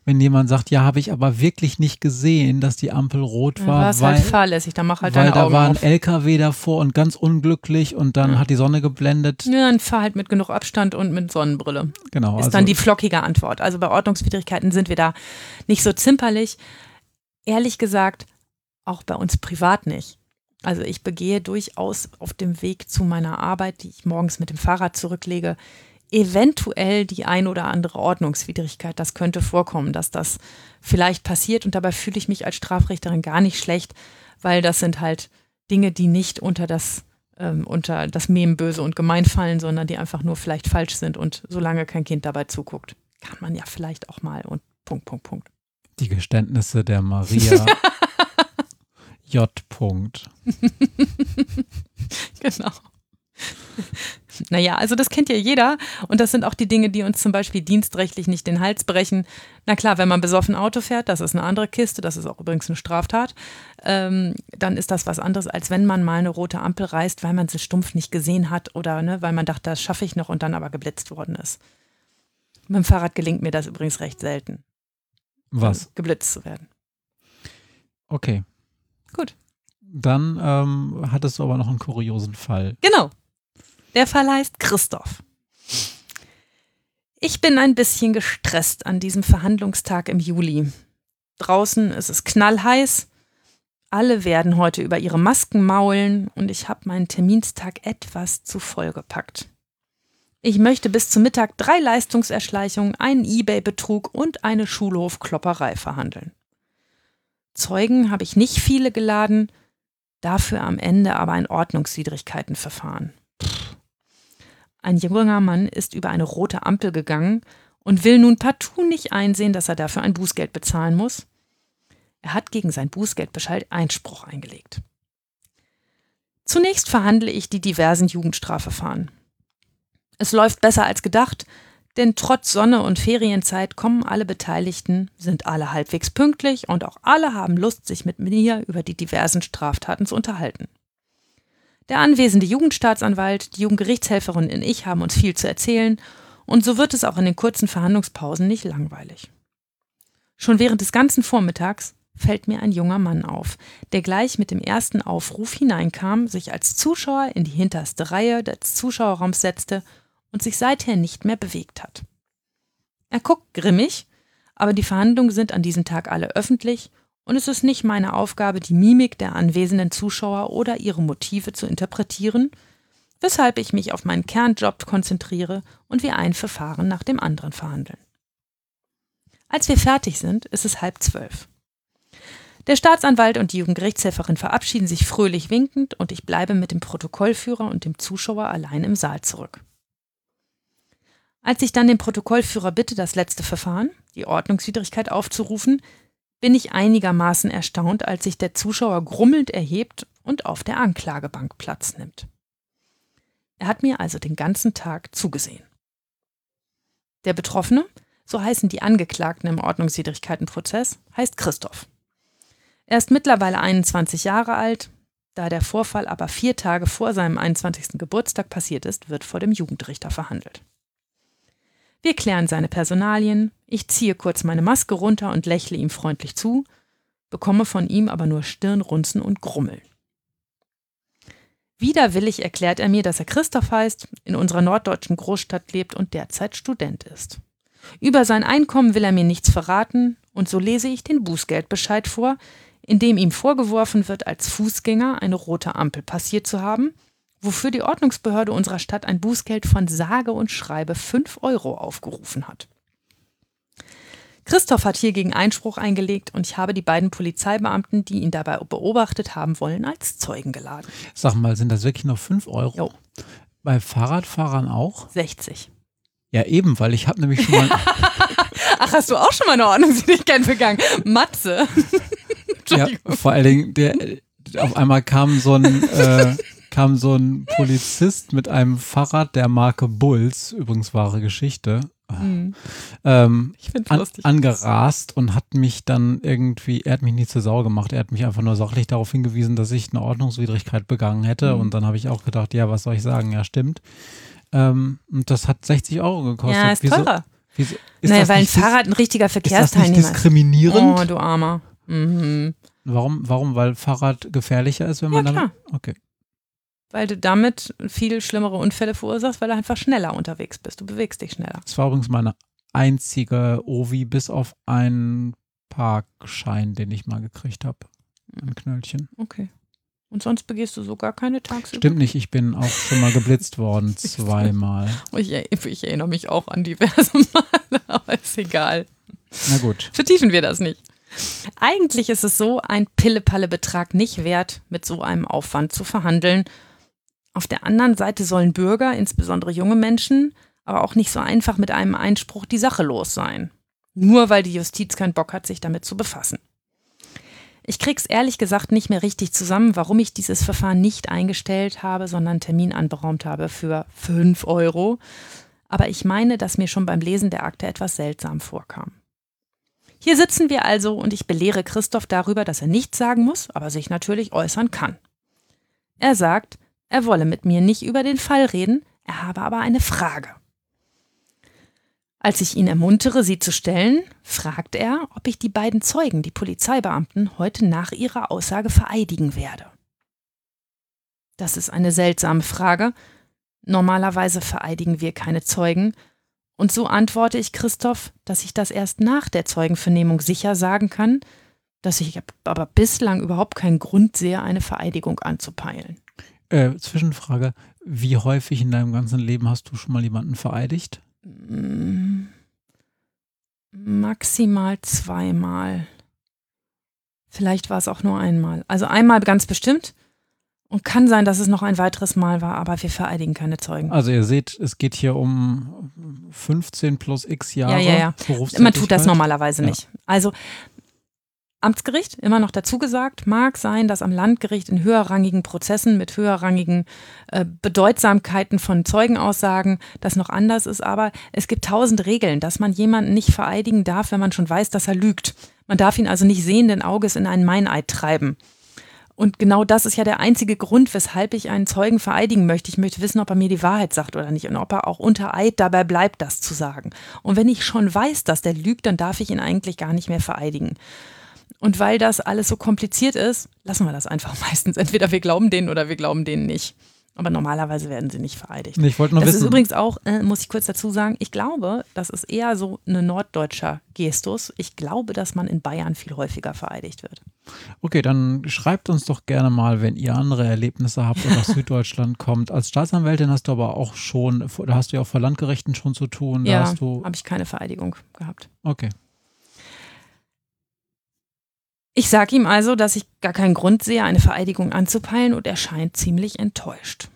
wenn jemand sagt, ja, habe ich aber wirklich nicht gesehen, dass die Ampel rot war, war es weil, halt fahrlässig, dann mach halt weil deine da Augen war ein auf. LKW davor und ganz unglücklich und dann Ja. hat die Sonne geblendet. Ja, dann fahr halt mit genug Abstand und mit Sonnenbrille. Genau. Ist also, dann die flockige Antwort. Also bei Ordnungswidrigkeiten sind wir da nicht so zimperlich. Ehrlich gesagt, auch bei uns privat nicht. Also ich begehe durchaus auf dem Weg zu meiner Arbeit, die ich morgens mit dem Fahrrad zurücklege, eventuell die ein oder andere Ordnungswidrigkeit. Das könnte vorkommen, dass das vielleicht passiert und dabei fühle ich mich als Strafrichterin gar nicht schlecht, weil das sind halt Dinge, die nicht unter das ähm, unter das Mem böse und gemein fallen, sondern die einfach nur vielleicht falsch sind und solange kein Kind dabei zuguckt, kann man ja vielleicht auch mal und Punkt, Punkt, Punkt. die Geständnisse der Maria [LAUGHS] J. Punkt. [LAUGHS] Genau. Naja, also das kennt ja jeder und das sind auch die Dinge, die uns zum Beispiel dienstrechtlich nicht den Hals brechen. Na klar, wenn man besoffen Auto fährt, das ist eine andere Kiste, das ist auch übrigens eine Straftat, ähm, dann ist das was anderes, als wenn man mal eine rote Ampel reißt, weil man sie stumpf nicht gesehen hat oder ne, weil man dachte, das schaffe ich noch und dann aber geblitzt worden ist. Mit dem Fahrrad gelingt mir das übrigens recht selten, Was? geblitzt zu werden. Okay. Gut. Dann ähm, hattest du aber noch einen kuriosen Fall. Genau. Der Fall heißt Christoph. Ich bin ein bisschen gestresst an diesem Verhandlungstag im Juli. Draußen ist es knallheiß. Alle werden heute über ihre Masken maulen und ich habe meinen Terminstag etwas zu voll gepackt. Ich möchte bis zum Mittag drei Leistungserschleichungen, einen Ebay-Betrug und eine Schulhofklopperei verhandeln. Zeugen habe ich nicht viele geladen, dafür am Ende aber ein Ordnungswidrigkeitenverfahren. Ein junger Mann ist über eine rote Ampel gegangen und will nun partout nicht einsehen, dass er dafür ein Bußgeld bezahlen muss. Er hat gegen sein Bußgeldbescheid Einspruch eingelegt. Zunächst verhandle ich die diversen Jugendstrafverfahren. Es läuft besser als gedacht, denn trotz Sonne und Ferienzeit kommen alle Beteiligten, sind alle halbwegs pünktlich und auch alle haben Lust, sich mit mir über die diversen Straftaten zu unterhalten. Der anwesende Jugendstaatsanwalt, die Jugendgerichtshelferin und ich haben uns viel zu erzählen und so wird es auch in den kurzen Verhandlungspausen nicht langweilig. Schon während des ganzen Vormittags fällt mir ein junger Mann auf, der gleich mit dem ersten Aufruf hineinkam, sich als Zuschauer in die hinterste Reihe des Zuschauerraums setzte und sich seither nicht mehr bewegt hat. Er guckt grimmig, aber die Verhandlungen sind an diesem Tag alle öffentlich und es ist nicht meine Aufgabe, die Mimik der anwesenden Zuschauer oder ihre Motive zu interpretieren, weshalb ich mich auf meinen Kernjob konzentriere und wir ein Verfahren nach dem anderen verhandeln. Als wir fertig sind, ist es halb zwölf. Der Staatsanwalt und die Jugendgerichtshelferin verabschieden sich fröhlich winkend und ich bleibe mit dem Protokollführer und dem Zuschauer allein im Saal zurück. Als ich dann den Protokollführer bitte, das letzte Verfahren, die Ordnungswidrigkeit aufzurufen, bin ich einigermaßen erstaunt, als sich der Zuschauer grummelnd erhebt und auf der Anklagebank Platz nimmt. Er hat mir also den ganzen Tag zugesehen. Der Betroffene, so heißen die Angeklagten im Ordnungswidrigkeitenprozess, heißt Christoph. Er ist mittlerweile 21 Jahre alt, Da der Vorfall aber vier Tage vor seinem 21. Geburtstag passiert ist, wird vor dem Jugendrichter verhandelt. Wir klären seine Personalien, ich ziehe kurz meine Maske runter und lächle ihm freundlich zu, bekomme von ihm aber nur Stirnrunzen und Grummel. Widerwillig erklärt er mir, dass er Christoph heißt, in unserer norddeutschen Großstadt lebt und derzeit Student ist. Über sein Einkommen will er mir nichts verraten, und so lese ich den Bußgeldbescheid vor, in dem ihm vorgeworfen wird, als Fußgänger eine rote Ampel passiert zu haben, wofür die Ordnungsbehörde unserer Stadt ein Bußgeld von sage und schreibe 5 Euro aufgerufen hat. Christoph hat hiergegen Einspruch eingelegt und ich habe die beiden Polizeibeamten, die ihn dabei beobachtet haben wollen, als Zeugen geladen. Sag mal, sind das wirklich noch 5 Euro? Jo. Bei Fahrradfahrern auch? 60. Ja, eben, weil ich habe nämlich schon mal. [LAUGHS] Ach, hast du auch schon mal eine Ordnungswidrigkeit begangen? Matze. ja, vor allen Dingen, der, auf einmal kam so ein. Äh, [LAUGHS] kam so ein Polizist mit einem Fahrrad der Marke Bulls, übrigens wahre Geschichte, Mhm. ähm, an, angerast und hat mich dann irgendwie, er hat mich nicht zur Sau gemacht, er hat mich einfach nur sachlich darauf hingewiesen, dass ich eine Ordnungswidrigkeit begangen hätte Mhm. und dann habe ich auch gedacht, ja, was soll ich sagen, ja, stimmt. Ähm, und das hat 60 Euro gekostet. ja, ist Wieso- teurer. Wieso, ist naja, weil ein Fahrrad ein richtiger ist das nicht Verkehrsteilnehmer ist. diskriminierend? Oh, du Armer. Mhm. Warum, warum? Weil Fahrrad gefährlicher ist, wenn Ja, man damit. klar. Okay. Weil du damit viel schlimmere Unfälle verursachst, weil du einfach schneller unterwegs bist. Du bewegst dich schneller. Das war übrigens meine einzige Ovi, bis auf einen Parkschein, den ich mal gekriegt habe. Ein Knöllchen. Okay. Und sonst begehst du so gar keine tagsüber? Stimmt nicht, ich bin auch schon mal geblitzt worden, [LAUGHS] zweimal. Ich, ich erinnere mich auch an diverse [LAUGHS] Male, aber ist egal. Na gut. Vertiefen wir das nicht. Eigentlich ist es so, ein Pille-Palle-Betrag nicht wert, mit so einem Aufwand zu verhandeln. Auf der anderen Seite sollen Bürger, insbesondere junge Menschen, aber auch nicht so einfach mit einem Einspruch die Sache los sein. Nur weil die Justiz keinen Bock hat, sich damit zu befassen. Ich krieg's ehrlich gesagt nicht mehr richtig zusammen, warum ich dieses Verfahren nicht eingestellt habe, sondern Termin anberaumt habe für 5 Euro. Aber ich meine, dass mir schon beim Lesen der Akte etwas seltsam vorkam. Hier sitzen wir also und ich belehre Christoph darüber, dass er nichts sagen muss, aber sich natürlich äußern kann. Er sagt, er wolle mit mir nicht über den Fall reden, er habe aber eine Frage. Als ich ihn ermuntere, sie zu stellen, fragt er, ob ich die beiden Zeugen, die Polizeibeamten, heute nach ihrer Aussage vereidigen werde. Das ist eine seltsame Frage. Normalerweise vereidigen wir keine Zeugen, und so antworte ich Christoph, dass ich das erst nach der Zeugenvernehmung sicher sagen kann, dass ich aber bislang überhaupt keinen Grund sehe, eine Vereidigung anzupeilen. Äh, Zwischenfrage: Wie häufig in deinem ganzen Leben hast du schon mal jemanden vereidigt? Mm, Maximal zweimal. Vielleicht war es auch nur einmal. Also einmal ganz bestimmt. Und kann sein, dass es noch ein weiteres Mal war, aber wir vereidigen keine Zeugen. Also, ihr seht, es geht hier um 15 plus x Jahre. ja, ja. Man tut das normalerweise Ja. nicht. Also Amtsgericht, immer noch dazu gesagt, mag sein, dass am Landgericht in höherrangigen Prozessen mit höherrangigen äh, Bedeutsamkeiten von Zeugenaussagen das noch anders ist, aber es gibt tausend Regeln, dass man jemanden nicht vereidigen darf, wenn man schon weiß, dass er lügt. Man darf ihn also nicht sehenden Auges in einen Meineid treiben. Und genau das ist ja der einzige Grund, weshalb ich einen Zeugen vereidigen möchte. Ich möchte wissen, ob er mir die Wahrheit sagt oder nicht und ob er auch unter Eid dabei bleibt, das zu sagen. Und wenn ich schon weiß, dass der lügt, dann darf ich ihn eigentlich gar nicht mehr vereidigen. Und weil das alles so kompliziert ist, lassen wir das einfach [LAUGHS] meistens. Entweder wir glauben denen oder wir glauben denen nicht. Aber normalerweise werden sie nicht vereidigt. Ich wollte nur Das wissen. ist übrigens auch, äh, muss ich kurz dazu sagen, ich glaube, das ist eher so ein norddeutscher Gestus. Ich glaube, dass man in Bayern viel häufiger vereidigt wird. Okay, dann schreibt uns doch gerne mal, wenn ihr andere Erlebnisse habt oder aus [LAUGHS] Süddeutschland kommt. Als Staatsanwältin hast du aber auch schon, da hast du ja auch vor Landgerichten schon zu tun. Da ja, habe ich keine Vereidigung gehabt. Okay. Ich sage ihm also, dass ich gar keinen Grund sehe, eine Vereidigung anzupeilen und er scheint ziemlich enttäuscht.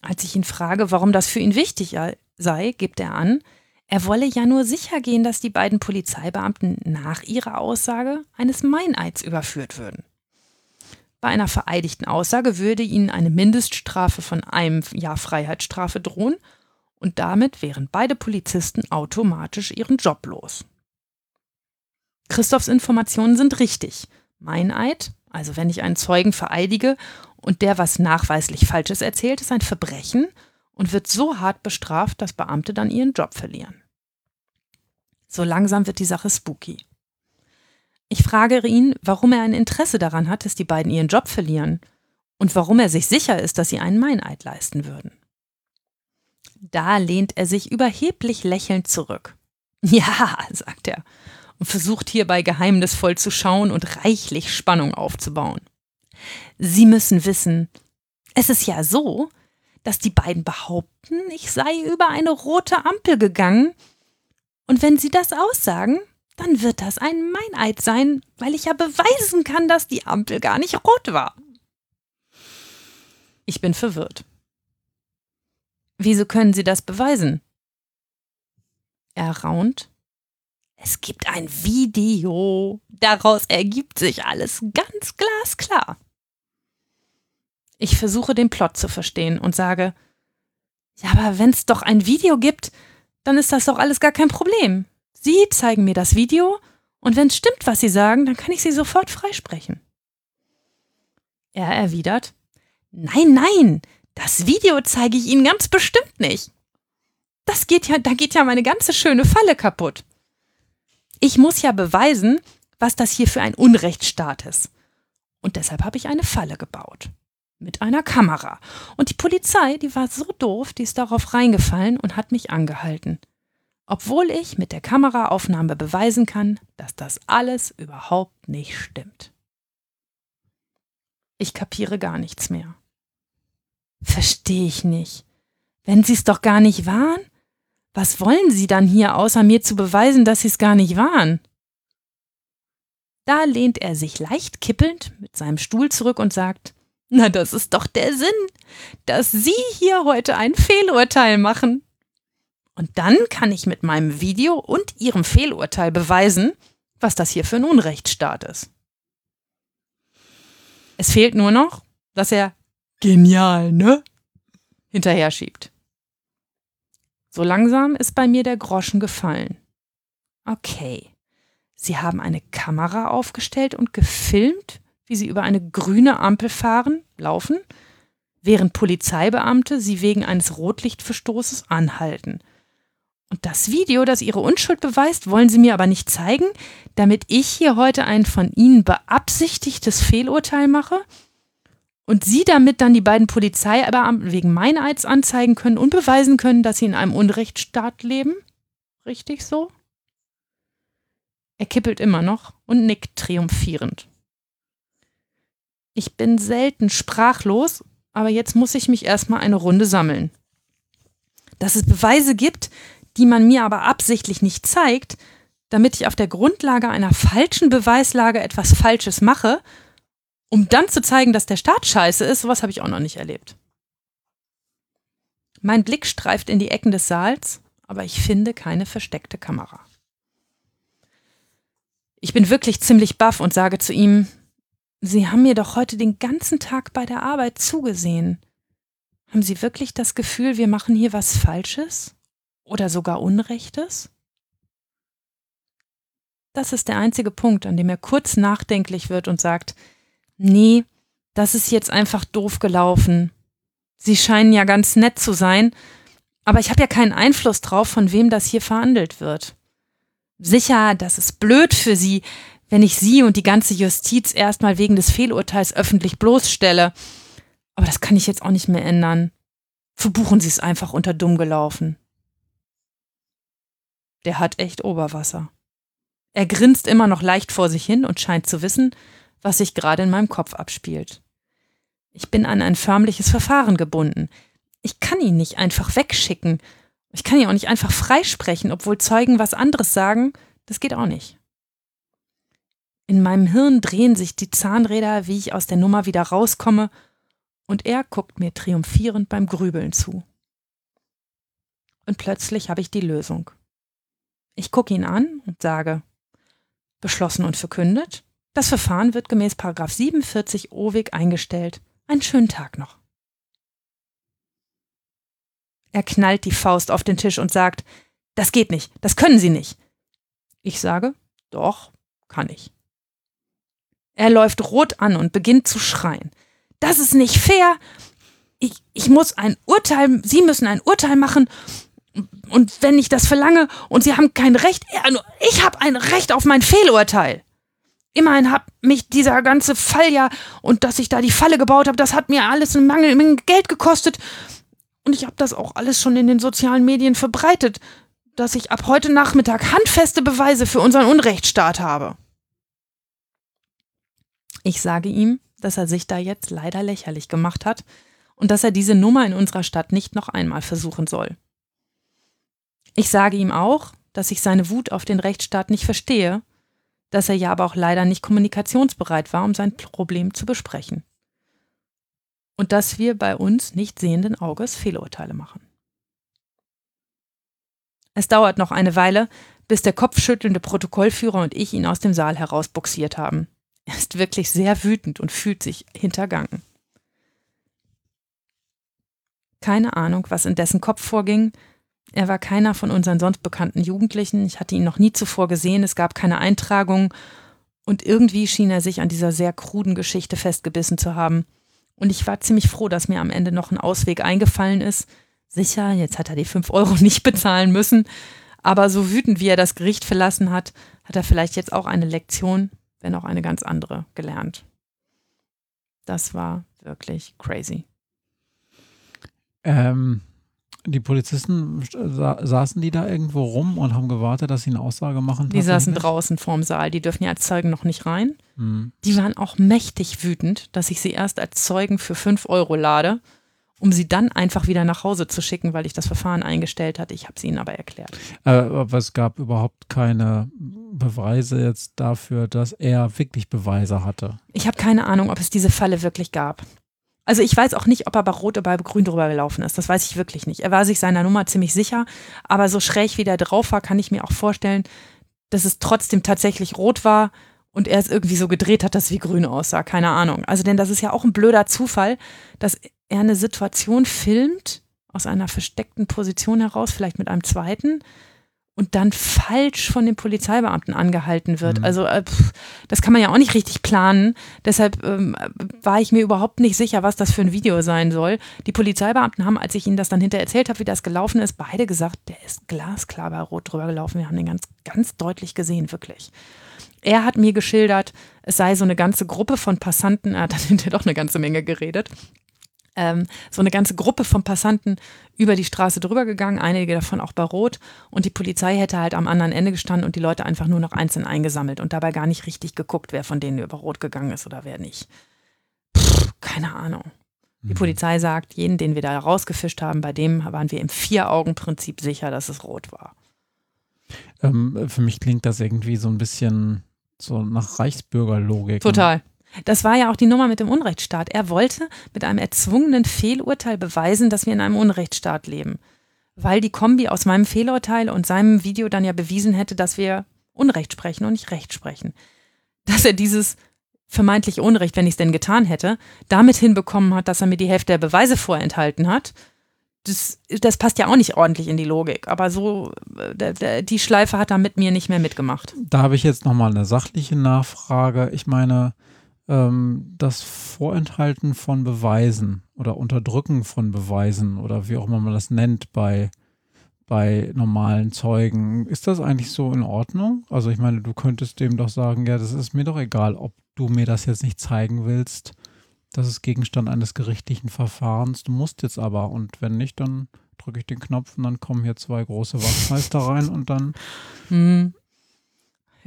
Als ich ihn frage, warum das für ihn wichtig sei, gibt er an, er wolle ja nur sicher gehen, dass die beiden Polizeibeamten nach ihrer Aussage eines Meineids überführt würden. Bei einer vereidigten Aussage würde ihnen eine Mindeststrafe von einem Jahr Freiheitsstrafe drohen und damit wären beide Polizisten automatisch ihren Job los. Christophs Informationen sind richtig. Meineid, also wenn ich einen Zeugen vereidige und der was nachweislich Falsches erzählt, ist ein Verbrechen und wird so hart bestraft, dass Beamte dann ihren Job verlieren. So langsam wird die Sache spooky. Ich frage ihn, warum er ein Interesse daran hat, dass die beiden ihren Job verlieren und warum er sich sicher ist, dass sie einen Meineid leisten würden. Da lehnt er sich überheblich lächelnd zurück. [LAUGHS] Ja, sagt er und versucht hierbei geheimnisvoll zu schauen und reichlich Spannung aufzubauen. Sie müssen wissen, es ist ja so, dass die beiden behaupten, ich sei über eine rote Ampel gegangen, und wenn sie das aussagen, dann wird das ein Meineid sein, weil ich ja beweisen kann, dass die Ampel gar nicht rot war. Ich bin verwirrt. Wieso können Sie das beweisen? Er raunt. Es gibt ein Video. Daraus ergibt sich alles ganz glasklar. Ich versuche den Plot zu verstehen und sage, ja, aber wenn es doch ein Video gibt, dann ist das doch alles gar kein Problem. Sie zeigen mir das Video und wenn es stimmt, was Sie sagen, dann kann ich Sie sofort freisprechen. Er erwidert, Nein, nein, das Video zeige ich Ihnen ganz bestimmt nicht. Das geht ja, da geht ja meine ganze schöne Falle kaputt. Ich muss ja beweisen, was das hier für ein Unrechtsstaat ist. Und deshalb habe ich eine Falle gebaut. Mit einer Kamera. Und die Polizei, die war so doof, die ist darauf reingefallen und hat mich angehalten. Obwohl ich mit der Kameraaufnahme beweisen kann, dass das alles überhaupt nicht stimmt. Ich kapiere gar nichts mehr. Verstehe ich nicht. Wenn Sie es doch gar nicht waren, was wollen Sie dann hier, außer mir zu beweisen, dass Sie es gar nicht waren? Da lehnt er sich leicht kippelnd mit seinem Stuhl zurück und sagt, na, das ist doch der Sinn, dass Sie hier heute ein Fehlurteil machen. Und dann kann ich mit meinem Video und Ihrem Fehlurteil beweisen, was das hier für ein Unrechtsstaat ist. Es fehlt nur noch, dass er genial, ne? hinterher schiebt. So langsam ist bei mir der Groschen gefallen. Okay. Sie haben eine Kamera aufgestellt und gefilmt, wie sie über eine grüne Ampel fahren, laufen, während Polizeibeamte sie wegen eines Rotlichtverstoßes anhalten. Und das Video, das ihre Unschuld beweist, wollen sie mir aber nicht zeigen, damit ich hier heute ein von ihnen beabsichtigtes Fehlurteil mache und sie damit dann die beiden Polizeibeamten wegen Meineids anzeigen können und beweisen können, dass sie in einem Unrechtsstaat leben? Richtig so? Er kippelt immer noch und nickt triumphierend. Ich bin selten sprachlos, aber jetzt muss ich mich erstmal eine Runde sammeln. Dass es Beweise gibt, die man mir aber absichtlich nicht zeigt, damit ich auf der Grundlage einer falschen Beweislage etwas Falsches mache, um dann zu zeigen, dass der Staat scheiße ist, sowas habe ich auch noch nicht erlebt. Mein Blick streift in die Ecken des Saals, aber ich finde keine versteckte Kamera. Ich bin wirklich ziemlich baff und sage zu ihm, Sie haben mir doch heute den ganzen Tag bei der Arbeit zugesehen. Haben Sie wirklich das Gefühl, wir machen hier was Falsches oder sogar Unrechtes? Das ist der einzige Punkt, an dem er kurz nachdenklich wird und sagt, nee, das ist jetzt einfach doof gelaufen. Sie scheinen ja ganz nett zu sein, aber ich habe ja keinen Einfluss drauf, von wem das hier verhandelt wird. Sicher, das ist blöd für Sie, wenn ich Sie und die ganze Justiz erstmal wegen des Fehlurteils öffentlich bloßstelle. Aber das kann ich jetzt auch nicht mehr ändern. Verbuchen Sie es einfach unter dumm gelaufen. Der hat echt Oberwasser. Er grinst immer noch leicht vor sich hin und scheint zu wissen, was sich gerade in meinem Kopf abspielt. Ich bin an ein förmliches Verfahren gebunden. Ich kann ihn nicht einfach wegschicken. Ich kann ihn auch nicht einfach freisprechen, obwohl Zeugen was anderes sagen. Das geht auch nicht. In meinem Hirn drehen sich die Zahnräder, wie ich aus der Nummer wieder rauskomme, und er guckt mir triumphierend beim Grübeln zu. Und plötzlich habe ich die Lösung. Ich gucke ihn an und sage, beschlossen und verkündet, das Verfahren wird gemäß 47 OWIG eingestellt. Einen schönen Tag noch. Er knallt die Faust auf den Tisch und sagt, das geht nicht, das können Sie nicht. Ich sage, doch, kann ich. Er läuft rot an und beginnt zu schreien. das ist nicht fair. Ich, ich muss ein Urteil, Sie müssen ein Urteil machen. Und wenn ich das verlange und Sie haben kein Recht, ich habe ein Recht auf mein Fehlurteil. Immerhin hat mich dieser ganze Fall ja und dass ich da die Falle gebaut habe, das hat mir alles eine Menge Geld gekostet. Und ich habe das auch alles schon in den sozialen Medien verbreitet, dass ich ab heute Nachmittag handfeste Beweise für unseren Unrechtsstaat habe. Ich sage ihm, dass er sich da jetzt leider lächerlich gemacht hat und dass er diese Nummer in unserer Stadt nicht noch einmal versuchen soll. Ich sage ihm auch, dass ich seine Wut auf den Rechtsstaat nicht verstehe, dass er ja aber auch leider nicht kommunikationsbereit war, um sein Problem zu besprechen. Und dass wir bei uns nicht sehenden Auges Fehlurteile machen. Es dauert noch eine Weile, bis der kopfschüttelnde Protokollführer und ich ihn aus dem Saal herausbuxiert haben. Er ist wirklich sehr wütend und fühlt sich hintergangen. Keine Ahnung, was in dessen Kopf vorging. Er war keiner von unseren sonst bekannten Jugendlichen. Ich hatte ihn noch nie zuvor gesehen. Es gab keine Eintragung. Und irgendwie schien er sich an dieser sehr kruden Geschichte festgebissen zu haben. Und ich war ziemlich froh, dass mir am Ende noch ein Ausweg eingefallen ist. Sicher, jetzt hat er die fünf Euro [LAUGHS] nicht bezahlen müssen. Aber so wütend, wie er das Gericht verlassen hat, hat er vielleicht jetzt auch eine Lektion wenn auch eine ganz andere, gelernt. Das war wirklich crazy. Ähm, die Polizisten sa saßen die da irgendwo rum und haben gewartet, dass sie eine Aussage machen? Die saßen draußen vorm Saal. Die dürfen ja als Zeugen noch nicht rein. Hm. Die waren auch mächtig wütend, dass ich sie erst als Zeugen für 5 Euro lade um sie dann einfach wieder nach Hause zu schicken, weil ich das Verfahren eingestellt hatte. Ich habe es ihnen aber erklärt. Äh, aber es gab überhaupt keine Beweise jetzt dafür, dass er wirklich Beweise hatte. Ich habe keine Ahnung, ob es diese Falle wirklich gab. Also ich weiß auch nicht, ob er bei Rot oder bei Grün drüber gelaufen ist. Das weiß ich wirklich nicht. Er war sich seiner Nummer ziemlich sicher, aber so schräg wie der drauf war, kann ich mir auch vorstellen, dass es trotzdem tatsächlich rot war und er es irgendwie so gedreht hat, dass es wie grün aussah. Keine Ahnung. Also denn das ist ja auch ein blöder Zufall, dass er eine Situation filmt, aus einer versteckten Position heraus, vielleicht mit einem zweiten, und dann falsch von den Polizeibeamten angehalten wird. Mhm. Also äh, pff, das kann man ja auch nicht richtig planen. Deshalb ähm, war ich mir überhaupt nicht sicher, was das für ein Video sein soll. Die Polizeibeamten haben, als ich ihnen das dann hinterher erzählt habe, wie das gelaufen ist, beide gesagt, der ist glasklar bei Rot drüber gelaufen. Wir haben den ganz, ganz deutlich gesehen, wirklich. Er hat mir geschildert, es sei so eine ganze Gruppe von Passanten, er hat [LAUGHS] dann hinterher doch eine ganze Menge geredet, ähm, so eine ganze Gruppe von Passanten über die Straße drüber gegangen, einige davon auch bei Rot. Und die Polizei hätte halt am anderen Ende gestanden und die Leute einfach nur noch einzeln eingesammelt und dabei gar nicht richtig geguckt, wer von denen über Rot gegangen ist oder wer nicht. Pff, keine Ahnung. Die mhm. Polizei sagt, jeden, den wir da rausgefischt haben, bei dem waren wir im Vier-Augen-Prinzip sicher, dass es rot war. Ähm, für mich klingt das irgendwie so ein bisschen so nach Reichsbürgerlogik. Total. Das war ja auch die Nummer mit dem Unrechtsstaat. Er wollte mit einem erzwungenen Fehlurteil beweisen, dass wir in einem Unrechtsstaat leben. Weil die Kombi aus meinem Fehlurteil und seinem Video dann ja bewiesen hätte, dass wir Unrecht sprechen und nicht Recht sprechen. Dass er dieses vermeintliche Unrecht, wenn ich es denn getan hätte, damit hinbekommen hat, dass er mir die Hälfte der Beweise vorenthalten hat. Das, das passt ja auch nicht ordentlich in die Logik. Aber so, äh, die Schleife hat er mit mir nicht mehr mitgemacht. Da habe ich jetzt nochmal eine sachliche Nachfrage. Ich meine, ähm, das Vorenthalten von Beweisen oder Unterdrücken von Beweisen oder wie auch immer man das nennt bei, bei normalen Zeugen, ist das eigentlich so in Ordnung? Also ich meine, du könntest dem doch sagen, ja, das ist mir doch egal, ob du mir das jetzt nicht zeigen willst. Das ist Gegenstand eines gerichtlichen Verfahrens. Du musst jetzt aber und wenn nicht, dann drücke ich den Knopf und dann kommen hier zwei große Wachtmeister rein und dann hm.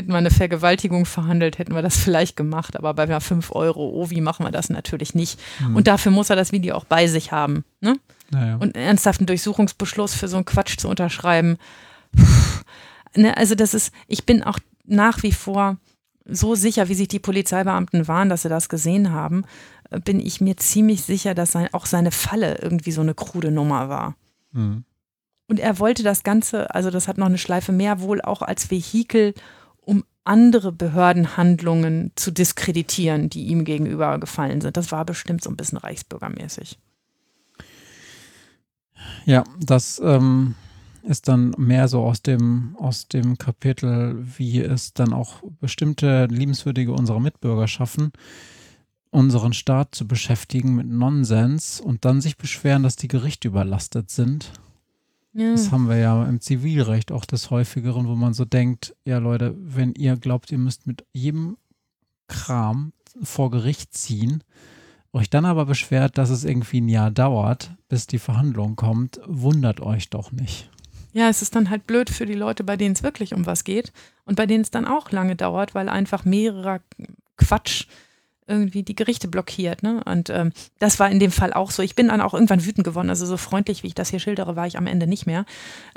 Hätten wir eine Vergewaltigung verhandelt, hätten wir das vielleicht gemacht, aber bei 5 Euro, oh, wie machen wir das natürlich nicht. Mhm. Und dafür muss er das Video auch bei sich haben. Ne? Naja. Und einen ernsthaften Durchsuchungsbeschluss für so einen Quatsch zu unterschreiben. ne, also das ist, ich bin auch nach wie vor so sicher, wie sich die Polizeibeamten waren, dass sie das gesehen haben, äh, bin ich mir ziemlich sicher, dass sein, auch seine Falle irgendwie so eine krude Nummer war. Mhm. Und er wollte das Ganze, also das hat noch eine Schleife mehr, wohl auch als Vehikel, andere Behördenhandlungen zu diskreditieren, die ihm gegenüber gefallen sind. Das war bestimmt so ein bisschen reichsbürgermäßig. Ja, das ähm, ist dann mehr so aus dem, aus dem Kapitel, wie es dann auch bestimmte liebenswürdige unserer Mitbürger schaffen. unseren Staat zu beschäftigen mit Nonsens und dann sich beschweren, dass die Gerichte überlastet sind. Ja. Das haben wir ja im Zivilrecht auch des häufigeren, wo man so denkt, ja Leute, wenn ihr glaubt, ihr müsst mit jedem Kram vor Gericht ziehen, euch dann aber beschwert, dass es irgendwie ein Jahr dauert, bis die Verhandlung kommt, wundert euch doch nicht. Ja, es ist dann halt blöd für die Leute, bei denen es wirklich um was geht und bei denen es dann auch lange dauert, weil einfach mehrerer Quatsch irgendwie die Gerichte blockiert. Ne? Und ähm, das war in dem Fall auch so. Ich bin dann auch irgendwann wütend geworden. Also so freundlich, wie ich das hier schildere, war ich am Ende nicht mehr.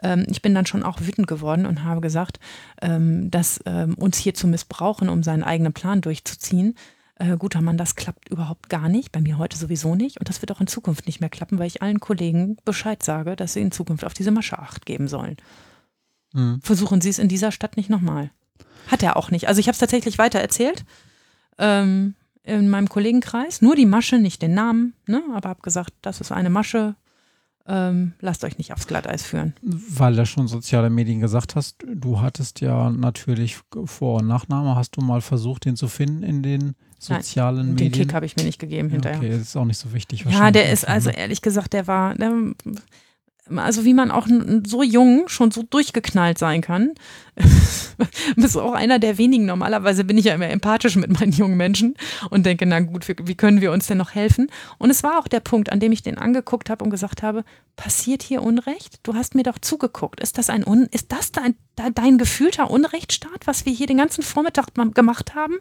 Ähm, ich bin dann schon auch wütend geworden und habe gesagt, ähm, dass ähm, uns hier zu missbrauchen, um seinen eigenen Plan durchzuziehen. Äh, guter Mann, das klappt überhaupt gar nicht. Bei mir heute sowieso nicht. Und das wird auch in Zukunft nicht mehr klappen, weil ich allen Kollegen Bescheid sage, dass sie in Zukunft auf diese Masche Acht geben sollen. Mhm. Versuchen Sie es in dieser Stadt nicht nochmal. Hat er auch nicht. Also ich habe es tatsächlich weiter erzählt. Ähm, in meinem Kollegenkreis, nur die Masche, nicht den Namen, ne? aber habe gesagt, das ist eine Masche, ähm, lasst euch nicht aufs Glatteis führen. Weil du schon soziale Medien gesagt hast, du hattest ja natürlich Vor- und Nachname. Hast du mal versucht, den zu finden in den sozialen Nein, Medien? Den Kick habe ich mir nicht gegeben hinterher. Okay, das ist auch nicht so wichtig. Ja, der ist also ehrlich gesagt, der war, der, also wie man auch so jung schon so durchgeknallt sein kann. [LAUGHS] bist auch einer der wenigen. Normalerweise bin ich ja immer empathisch mit meinen jungen Menschen und denke, na gut, wie können wir uns denn noch helfen? Und es war auch der Punkt, an dem ich den angeguckt habe und gesagt habe, passiert hier Unrecht? Du hast mir doch zugeguckt. Ist das ein Un ist das dein, dein gefühlter Unrechtsstaat, was wir hier den ganzen Vormittag gemacht haben?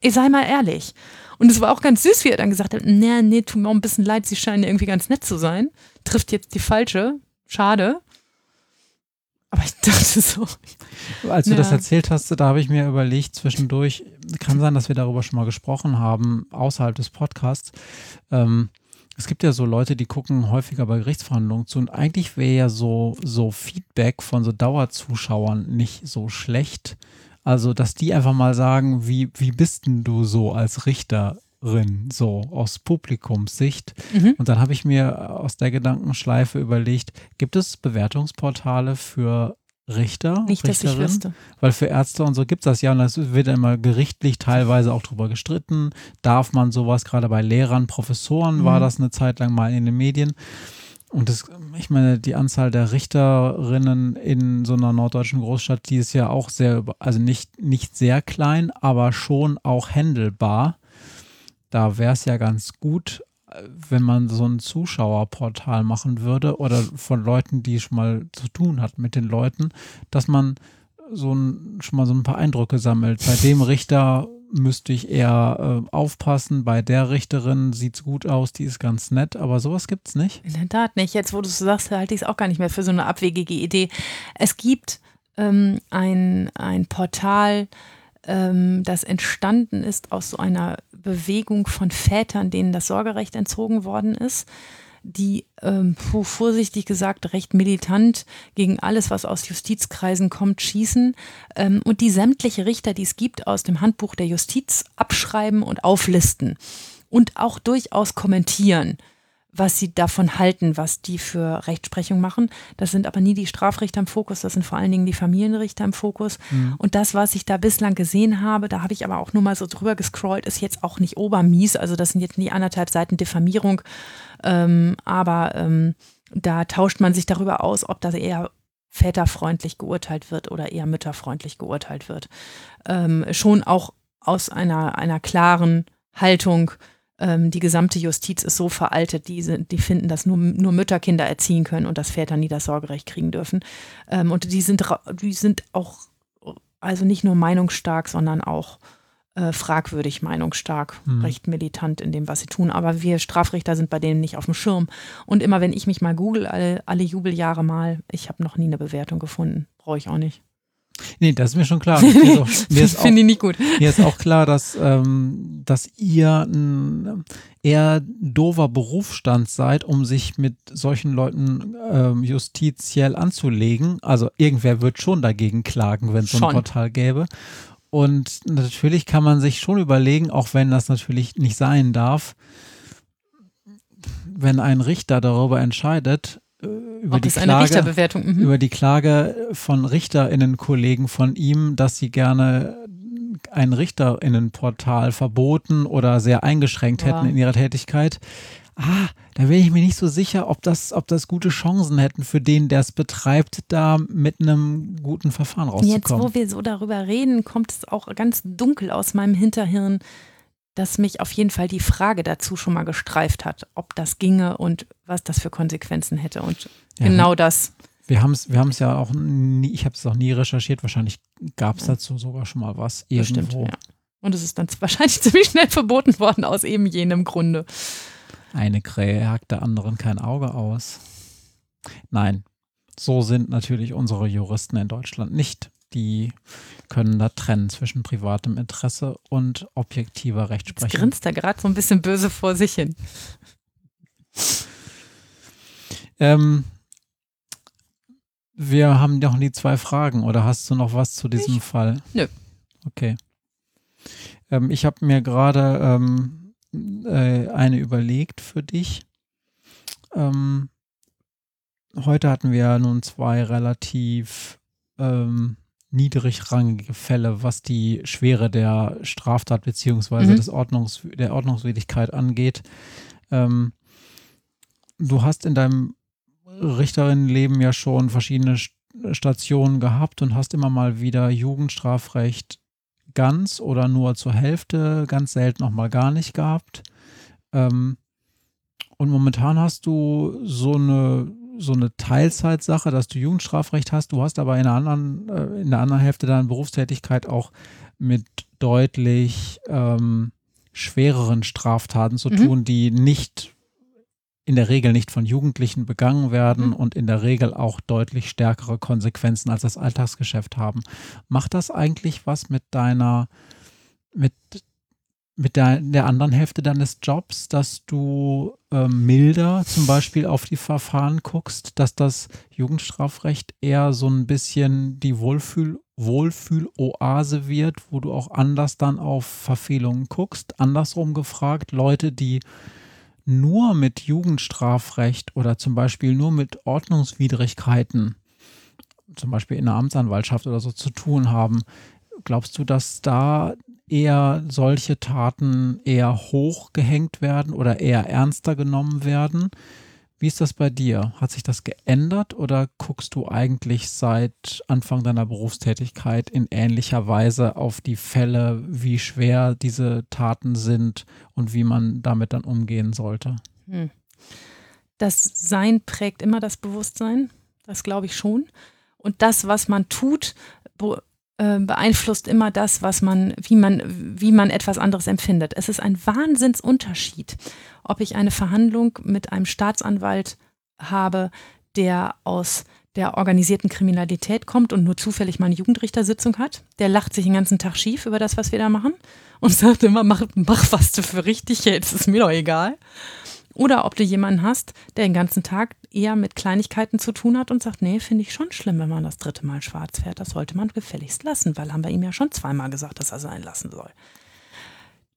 Ich sei mal ehrlich. Und es war auch ganz süß, wie er dann gesagt hat, nee, nee, tut mir auch ein bisschen leid, sie scheinen irgendwie ganz nett zu sein. Trifft jetzt die falsche. Schade. Aber ich dachte so. Als du ja. das erzählt hast, da habe ich mir überlegt, zwischendurch, kann sein, dass wir darüber schon mal gesprochen haben, außerhalb des Podcasts. Ähm, es gibt ja so Leute, die gucken häufiger bei Gerichtsverhandlungen zu und eigentlich wäre ja so, so Feedback von so Dauerzuschauern nicht so schlecht. Also, dass die einfach mal sagen, wie, wie bist denn du so als Richterin, so aus Publikumssicht? Mhm. Und dann habe ich mir aus der Gedankenschleife überlegt, gibt es Bewertungsportale für Richter, Nicht, dass ich wüsste. Weil für Ärzte und so gibt es das ja und das wird immer gerichtlich teilweise auch drüber gestritten. Darf man sowas, gerade bei Lehrern, Professoren mhm. war das eine Zeit lang mal in den Medien. Und das, ich meine, die Anzahl der Richterinnen in so einer norddeutschen Großstadt, die ist ja auch sehr, also nicht, nicht sehr klein, aber schon auch händelbar. Da wäre es ja ganz gut, wenn man so ein Zuschauerportal machen würde oder von Leuten, die schon mal zu tun hat mit den Leuten, dass man so ein, schon mal so ein paar Eindrücke sammelt. Bei dem Richter müsste ich eher äh, aufpassen. Bei der Richterin sieht es gut aus, die ist ganz nett, aber sowas gibt es nicht. In der Tat nicht. Jetzt, wo du es sagst, halte ich es auch gar nicht mehr für so eine abwegige Idee. Es gibt ähm, ein, ein Portal, ähm, das entstanden ist aus so einer Bewegung von Vätern, denen das Sorgerecht entzogen worden ist die ähm, vorsichtig gesagt recht militant gegen alles, was aus Justizkreisen kommt, schießen. Ähm, und die sämtliche Richter, die es gibt, aus dem Handbuch der Justiz abschreiben und auflisten und auch durchaus kommentieren was sie davon halten, was die für Rechtsprechung machen. Das sind aber nie die Strafrichter im Fokus, das sind vor allen Dingen die Familienrichter im Fokus. Mhm. Und das, was ich da bislang gesehen habe, da habe ich aber auch nur mal so drüber gescrollt, ist jetzt auch nicht obermies. Also das sind jetzt nie anderthalb Seiten Diffamierung, ähm, aber ähm, da tauscht man sich darüber aus, ob das eher väterfreundlich geurteilt wird oder eher mütterfreundlich geurteilt wird. Ähm, schon auch aus einer, einer klaren Haltung, ähm, die gesamte Justiz ist so veraltet, die, sind, die finden, dass nur, nur Mütter Kinder erziehen können und dass Väter nie das Sorgerecht kriegen dürfen. Ähm, und die sind, die sind auch, also nicht nur meinungsstark, sondern auch äh, fragwürdig meinungsstark, hm. recht militant in dem, was sie tun. Aber wir Strafrichter sind bei denen nicht auf dem Schirm. Und immer wenn ich mich mal google, alle, alle Jubeljahre mal, ich habe noch nie eine Bewertung gefunden. Brauche ich auch nicht. Nee, das ist mir schon klar. [LAUGHS] Finde ich nicht gut. Mir ist auch klar, dass, ähm, dass ihr ein eher dover Berufsstand seid, um sich mit solchen Leuten ähm, justiziell anzulegen. Also irgendwer wird schon dagegen klagen, wenn es so ein Portal gäbe. Und natürlich kann man sich schon überlegen, auch wenn das natürlich nicht sein darf, wenn ein Richter darüber entscheidet, äh, über, die Klage, mhm. über die Klage von RichterInnen-Kollegen von ihm, dass sie gerne ein Richterinnenportal verboten oder sehr eingeschränkt hätten Ja. in ihrer Tätigkeit, ah, da bin ich mir nicht so sicher, ob das, ob das gute Chancen hätten für den, der es betreibt, da mit einem guten Verfahren Jetzt, rauszukommen. wo wir so darüber reden, kommt es auch ganz dunkel aus meinem Hinterhirn, dass mich auf jeden Fall die Frage dazu schon mal gestreift hat, ob das ginge und was das für Konsequenzen hätte. Und Ja, genau das. Wir haben es wir haben's ja auch nie, ich habe es auch nie recherchiert, wahrscheinlich gab es dazu sogar schon mal was irgendwo. stimmt, ja. Und es ist dann [LAUGHS] wahrscheinlich ziemlich schnell verboten worden aus eben jenem Grunde. Eine Krähe jagt der anderen kein Auge aus. Nein, so sind natürlich unsere Juristen in Deutschland nicht. Die können da trennen zwischen privatem Interesse und objektiver Jetzt Rechtsprechung. grinst er gerade so ein bisschen böse vor sich hin. Ähm, wir haben noch die zwei Fragen oder hast du noch was zu diesem Fall? Nö. Okay. Ähm, ich habe mir gerade ähm, äh, eine überlegt für dich. Ähm, heute hatten wir ja nun zwei relativ ähm, niedrigrangige Fälle, was die Schwere der Straftat beziehungsweise Mhm. des Ordnungs der Ordnungswidrigkeit angeht. Ähm, du hast in deinem Richterinnenleben ja schon verschiedene St- Stationen gehabt und hast immer mal wieder Jugendstrafrecht ganz oder nur zur Hälfte, ganz selten auch mal gar nicht gehabt. Ähm, und momentan hast du so eine, so eine Teilzeitsache, dass du Jugendstrafrecht hast. Du hast aber in der anderen, äh, in der anderen Hälfte deiner Berufstätigkeit auch mit deutlich ähm, schwereren Straftaten zu Mhm. tun, die nicht in der Regel nicht von Jugendlichen begangen werden Mhm. und in der Regel auch deutlich stärkere Konsequenzen als das Alltagsgeschäft haben. Macht das eigentlich was mit deiner, mit, mit der, der anderen Hälfte deines Jobs, dass du ähm, milder zum Beispiel auf die Verfahren guckst, dass das Jugendstrafrecht eher so ein bisschen die Wohlfühl, Wohlfühloase wird, wo du auch anders dann auf Verfehlungen guckst? Andersrum gefragt, Leute, die nur mit Jugendstrafrecht oder zum Beispiel nur mit Ordnungswidrigkeiten, zum Beispiel in der Amtsanwaltschaft oder so zu tun haben, glaubst du, dass da eher solche Taten eher hochgehängt werden oder eher ernster genommen werden? Wie ist das bei dir? Hat sich das geändert oder guckst du eigentlich seit Anfang deiner Berufstätigkeit in ähnlicher Weise auf die Fälle, wie schwer diese Taten sind und wie man damit dann umgehen sollte? Hm. Das Sein prägt immer das Bewusstsein, das glaube ich schon. Und das, was man tut, äh, beeinflusst immer das, was man, wie man, wie man etwas anderes empfindet. Es ist ein Wahnsinnsunterschied, ob ich eine Verhandlung mit einem Staatsanwalt habe, der aus der organisierten Kriminalität kommt und nur zufällig mal eine Jugendrichtersitzung hat. Der lacht sich den ganzen Tag schief über das, was wir da machen und [LAUGHS] sagt immer, mach, mach was du für richtig hältst, ist mir doch egal. Oder ob du jemanden hast, der den ganzen Tag eher mit Kleinigkeiten zu tun hat und sagt, nee, finde ich schon schlimm, wenn man das dritte Mal schwarz fährt. Das sollte man gefälligst lassen, weil haben wir ihm ja schon zweimal gesagt, dass er sein lassen soll.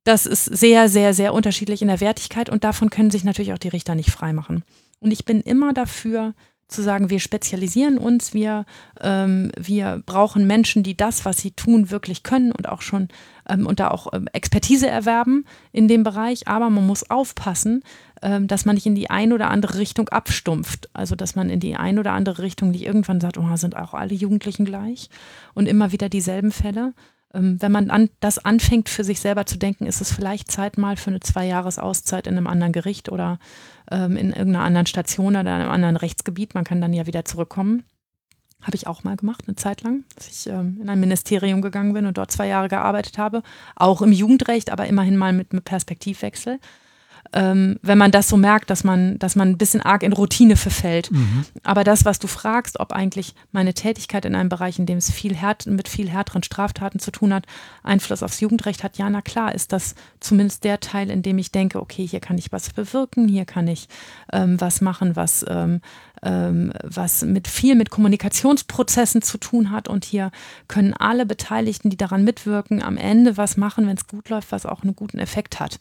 Das ist sehr, sehr, sehr unterschiedlich in der Wertigkeit und davon können sich natürlich auch die Richter nicht freimachen. Und ich bin immer dafür, zu sagen, wir spezialisieren uns, wir, ähm, wir brauchen Menschen, die das, was sie tun, wirklich können und auch schon ähm, und da auch ähm, Expertise erwerben in dem Bereich. Aber man muss aufpassen, dass man nicht in die eine oder andere Richtung abstumpft. Also dass man in die eine oder andere Richtung nicht irgendwann sagt, oh, sind auch alle Jugendlichen gleich und immer wieder dieselben Fälle. Ähm, wenn man an, das anfängt, für sich selber zu denken, ist es vielleicht Zeit mal für eine Zwei-Jahres-Auszeit in einem anderen Gericht oder ähm, in irgendeiner anderen Station oder einem anderen Rechtsgebiet. Man kann dann ja wieder zurückkommen. Habe ich auch mal gemacht, eine Zeit lang, dass ich ähm, in ein Ministerium gegangen bin und dort zwei Jahre gearbeitet habe. Auch im Jugendrecht, aber immerhin mal mit einem Perspektivwechsel. Ähm, wenn man das so merkt, dass man, dass man ein bisschen arg in Routine verfällt. Mhm. Aber das, was du fragst, ob eigentlich meine Tätigkeit in einem Bereich, in dem es viel härt, mit viel härteren Straftaten zu tun hat, Einfluss aufs Jugendrecht hat, ja, na klar, ist das zumindest der Teil, in dem ich denke, okay, hier kann ich was bewirken, hier kann ich ähm, was machen, was, ähm, ähm, was mit viel mit Kommunikationsprozessen zu tun hat. Und hier können alle Beteiligten, die daran mitwirken, am Ende was machen, wenn es gut läuft, was auch einen guten Effekt hat.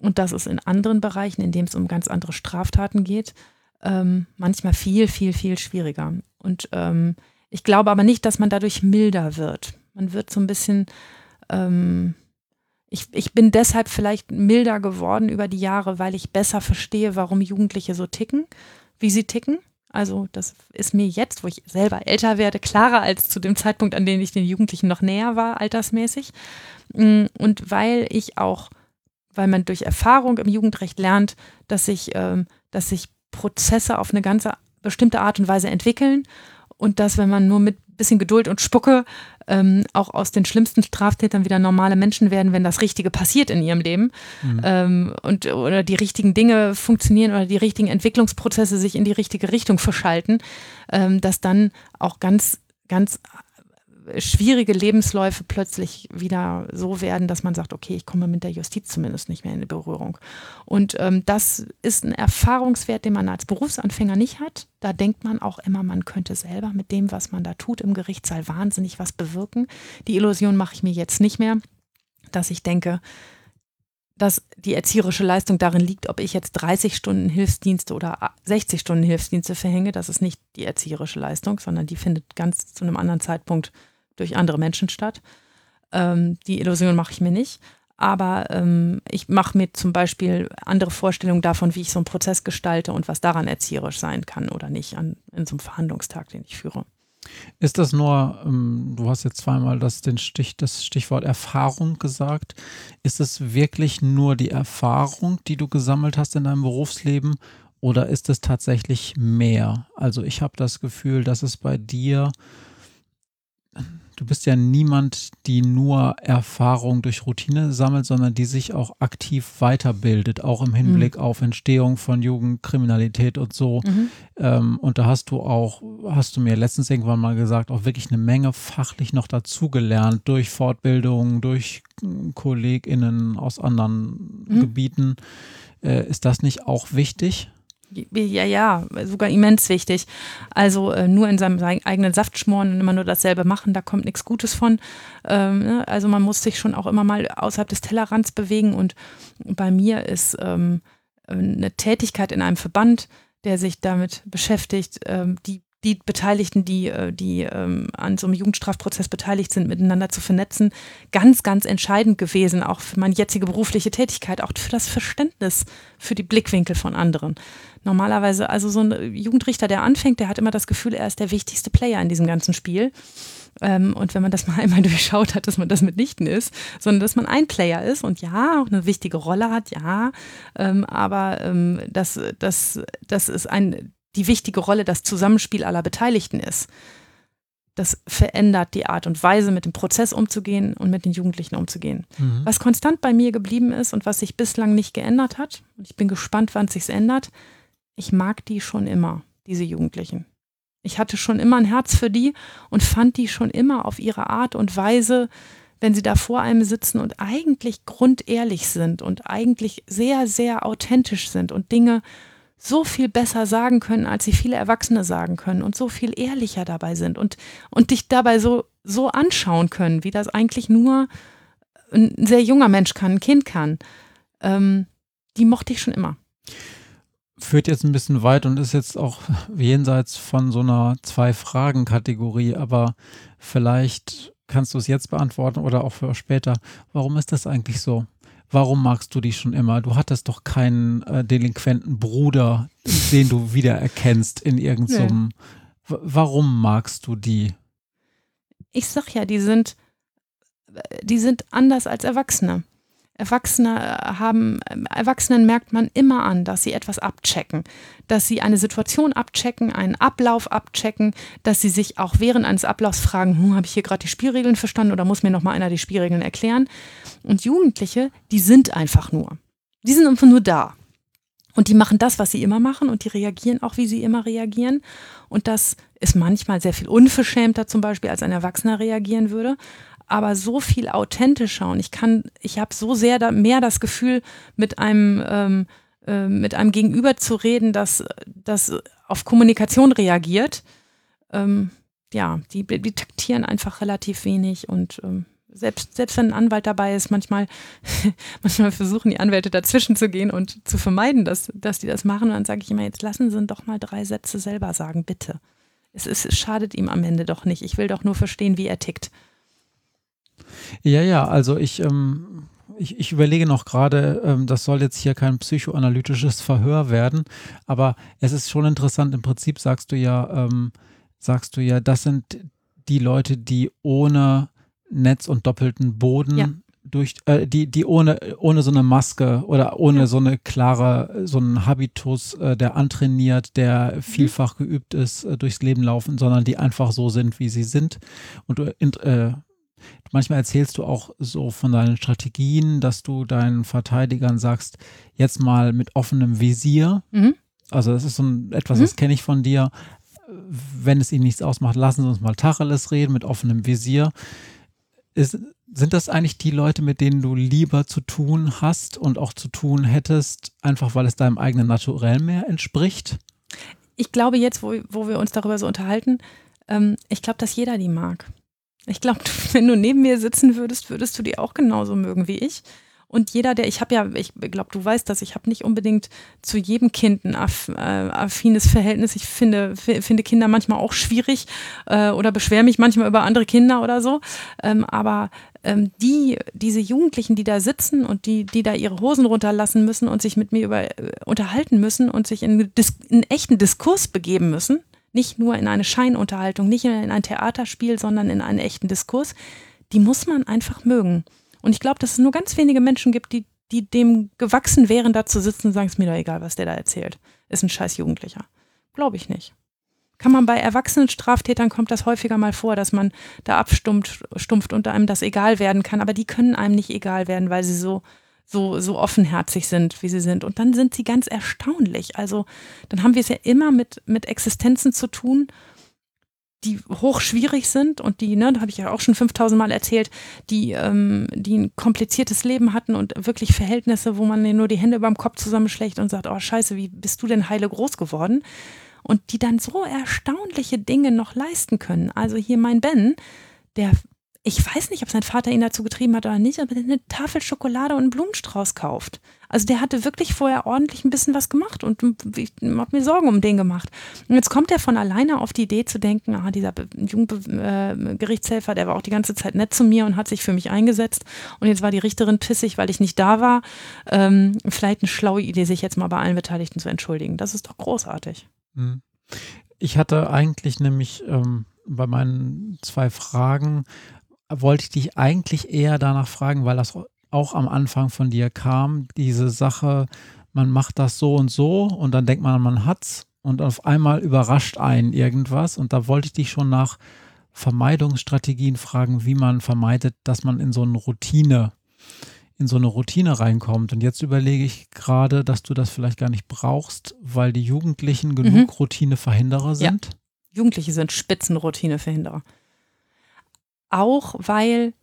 Und das ist in anderen Bereichen, in denen es um ganz andere Straftaten geht, ähm, manchmal viel, viel, viel schwieriger. Und ähm, ich glaube aber nicht, dass man dadurch milder wird. Man wird so ein bisschen ähm, ich, ich bin deshalb vielleicht milder geworden über die Jahre, weil ich besser verstehe, warum Jugendliche so ticken, wie sie ticken. Also das ist mir jetzt, wo ich selber älter werde, klarer als zu dem Zeitpunkt, an dem ich den Jugendlichen noch näher war, altersmäßig. Mm, und weil ich auch, weil man durch Erfahrung im Jugendrecht lernt, dass sich, ähm, dass sich Prozesse auf eine ganz bestimmte Art und Weise entwickeln und dass, wenn man nur mit bisschen Geduld und Spucke ähm, auch aus den schlimmsten Straftätern wieder normale Menschen werden, wenn das Richtige passiert in ihrem Leben mhm. ähm, und oder die richtigen Dinge funktionieren oder die richtigen Entwicklungsprozesse sich in die richtige Richtung verschalten, ähm, dass dann auch ganz ganz schwierige Lebensläufe plötzlich wieder so werden, dass man sagt, okay, ich komme mit der Justiz zumindest nicht mehr in Berührung. Und ähm, das ist ein Erfahrungswert, den man als Berufsanfänger nicht hat. Da denkt man auch immer, man könnte selber mit dem, was man da tut im Gerichtssaal, wahnsinnig was bewirken. Die Illusion mache ich mir jetzt nicht mehr, dass ich denke, dass die erzieherische Leistung darin liegt, ob ich jetzt 30 Stunden Hilfsdienste oder 60 Stunden Hilfsdienste verhänge. Das ist nicht die erzieherische Leistung, sondern die findet ganz zu einem anderen Zeitpunkt durch andere Menschen statt. Ähm, die Illusion mache ich mir nicht. Aber ähm, ich mache mir zum Beispiel andere Vorstellungen davon, wie ich so einen Prozess gestalte und was daran erzieherisch sein kann oder nicht an, in so einem Verhandlungstag, den ich führe. Ist das nur, ähm, du hast jetzt zweimal das, den Stich, das Stichwort Erfahrung gesagt. Ist es wirklich nur die Erfahrung, die du gesammelt hast in deinem Berufsleben oder ist es tatsächlich mehr? Also ich habe das Gefühl, dass es bei dir du bist ja niemand, die nur Erfahrung durch Routine sammelt, sondern die sich auch aktiv weiterbildet, auch im Hinblick mhm. auf Entstehung von Jugendkriminalität und so. Mhm. Ähm, und da hast du auch, hast du mir letztens irgendwann mal gesagt, auch wirklich eine Menge fachlich noch dazugelernt durch Fortbildungen, durch KollegInnen aus anderen mhm. Gebieten. Äh, ist das nicht auch wichtig? Ja, ja, sogar immens wichtig. Also äh, nur in seinem eigenen Saft schmoren und immer nur dasselbe machen, da kommt nichts Gutes von. Ähm, ne? Also man muss sich schon auch immer mal außerhalb des Tellerrands bewegen und bei mir ist ähm, eine Tätigkeit in einem Verband, der sich damit beschäftigt, ähm, die die Beteiligten, die, äh, die ähm, an so einem Jugendstrafprozess beteiligt sind, miteinander zu vernetzen, ganz, ganz entscheidend gewesen, auch für meine jetzige berufliche Tätigkeit, auch für das Verständnis für die Blickwinkel von anderen. Normalerweise, also so ein Jugendrichter, der anfängt, der hat immer das Gefühl, er ist der wichtigste Player in diesem ganzen Spiel. Ähm, und wenn man das [LAUGHS] mal einmal durchschaut hat, dass man das mitnichten ist, sondern dass man ein Player ist und ja, auch eine wichtige Rolle hat, ja, ähm, aber ähm, dass das, das ist ein die wichtige Rolle das Zusammenspiel aller Beteiligten ist. Das verändert die Art und Weise, mit dem Prozess umzugehen und mit den Jugendlichen umzugehen. Mhm. Was konstant bei mir geblieben ist und was sich bislang nicht geändert hat, und ich bin gespannt, wann es sich ändert, ich mag die schon immer, diese Jugendlichen. Ich hatte schon immer ein Herz für die und fand die schon immer auf ihre Art und Weise, wenn sie da vor einem sitzen und eigentlich grundehrlich sind und eigentlich sehr, sehr authentisch sind und Dinge so viel besser sagen können, als sie viele Erwachsene sagen können und so viel ehrlicher dabei sind und, und dich dabei so, so anschauen können, wie das eigentlich nur ein sehr junger Mensch kann, ein Kind kann. Ähm, die mochte ich schon immer. Führt jetzt ein bisschen weit und ist jetzt auch jenseits von so einer Zwei-Fragen-Kategorie, aber vielleicht kannst du es jetzt beantworten oder auch für später. Warum ist das eigentlich so? warum magst du die schon immer? Du hattest doch keinen äh, delinquenten Bruder, den du wiedererkennst in irgendeinem. Nee. Warum magst du die? Ich sag ja, die sind, die sind anders als Erwachsene. Erwachsene haben, Erwachsenen merkt man immer an, dass sie etwas abchecken, dass sie eine Situation abchecken, einen Ablauf abchecken, dass sie sich auch während eines Ablaufs fragen, hm, habe ich hier gerade die Spielregeln verstanden oder muss mir noch mal einer die Spielregeln erklären? Und Jugendliche, die sind einfach nur. Die sind einfach nur da. Und die machen das, was sie immer machen und die reagieren auch, wie sie immer reagieren. Und das ist manchmal sehr viel unverschämter zum Beispiel, als ein Erwachsener reagieren würde aber so viel authentischer und ich kann, ich habe so sehr da, mehr das Gefühl, mit einem, ähm, äh, mit einem Gegenüber zu reden, das, das auf Kommunikation reagiert. Ähm, ja, die, die taktieren einfach relativ wenig und ähm, selbst, selbst wenn ein Anwalt dabei ist, manchmal, [LAUGHS] manchmal versuchen die Anwälte dazwischen zu gehen und zu vermeiden, dass, dass die das machen. Und dann sage ich immer, jetzt lassen Sie doch mal drei Sätze selber sagen, bitte. Es, ist, es schadet ihm am Ende doch nicht. Ich will doch nur verstehen, wie er tickt. Ja, ja, also ich, ähm, ich, ich überlege noch gerade, ähm, das soll jetzt hier kein psychoanalytisches [LAUGHS] Verhör werden, aber es ist schon interessant. Im Prinzip sagst du ja, ähm, sagst du ja, das sind die Leute, die ohne Netz und doppelten Boden Ja. durch, äh, die, die ohne, ohne so eine Maske oder ohne Ja. so eine klare, so einen Habitus, äh, der antrainiert, der Mhm. vielfach geübt ist, äh, durchs Leben laufen, sondern die einfach so sind, wie sie sind. Und du, äh, manchmal erzählst du auch so von deinen Strategien, dass du deinen Verteidigern sagst, jetzt mal mit offenem Visier. Mhm. Also das ist so ein, etwas, Mhm. das kenne ich von dir. Wenn es ihnen nichts ausmacht, lassen Sie uns mal Tacheles reden mit offenem Visier. Ist, sind das eigentlich die Leute, mit denen du lieber zu tun hast und auch zu tun hättest, einfach weil es deinem eigenen Naturell mehr entspricht? Ich glaube jetzt, wo, wo wir uns darüber so unterhalten, ähm, ich glaube, dass jeder die mag. Ich glaube, [LAUGHS] wenn du neben mir sitzen würdest, würdest du die auch genauso mögen wie ich. Und jeder, der, ich habe ja, ich glaube, du weißt das, ich habe nicht unbedingt zu jedem Kind ein aff, äh, affines Verhältnis. Ich finde, fi- finde Kinder manchmal auch schwierig äh, oder beschwere mich manchmal über andere Kinder oder so. Ähm, aber ähm, die, diese Jugendlichen, die da sitzen und die, die da ihre Hosen runterlassen müssen und sich mit mir über, äh, unterhalten müssen und sich in, in echten Diskurs begeben müssen, nicht nur in eine Scheinunterhaltung, nicht in ein Theaterspiel, sondern in einen echten Diskurs, die muss man einfach mögen. Und ich glaube, dass es nur ganz wenige Menschen gibt, die, die dem gewachsen wären, da zu sitzen und sagen, es mir doch egal, was der da erzählt. Ist ein scheiß Jugendlicher. Glaube ich nicht. Kann man bei erwachsenen Straftätern kommt das häufiger mal vor, dass man da abstumpft stumpft und einem das egal werden kann, aber die können einem nicht egal werden, weil sie so so so offenherzig sind, wie sie sind und dann sind sie ganz erstaunlich. Also, dann haben wir es ja immer mit mit Existenzen zu tun, die hochschwierig sind und die, ne, da habe ich ja auch schon 5000 Mal erzählt, die, ähm, die ein kompliziertes Leben hatten und wirklich Verhältnisse, wo man nur die Hände über dem Kopf zusammenschlägt und sagt, oh scheiße, wie bist du denn heile groß geworden? Und die dann so erstaunliche Dinge noch leisten können. Also hier mein Ben, der, ich weiß nicht, ob sein Vater ihn dazu getrieben hat oder nicht, aber eine Tafel Schokolade und einen Blumenstrauß kauft. Also der hatte wirklich vorher ordentlich ein bisschen was gemacht und ich habe mir Sorgen um den gemacht. Und jetzt kommt er von alleine auf die Idee zu denken, ah, dieser Jugendgerichtshelfer, äh, der war auch die ganze Zeit nett zu mir und hat sich für mich eingesetzt. Und jetzt war die Richterin pissig, weil ich nicht da war. Ähm, vielleicht eine schlaue Idee, sich jetzt mal bei allen Beteiligten zu entschuldigen. Das ist doch großartig. Hm. Ich hatte eigentlich nämlich ähm, bei meinen zwei Fragen, wollte ich dich eigentlich eher danach fragen, weil das auch am Anfang von dir kam, diese Sache, man macht das so und so und dann denkt man, man hat's und auf einmal überrascht einen irgendwas und da wollte ich dich schon nach Vermeidungsstrategien fragen, wie man vermeidet, dass man in so eine Routine in so eine Routine reinkommt. Und jetzt überlege ich gerade, dass du das vielleicht gar nicht brauchst, weil die Jugendlichen genug Routineverhinderer Ja. sind. Jugendliche sind Spitzenroutineverhinderer. Auch weil,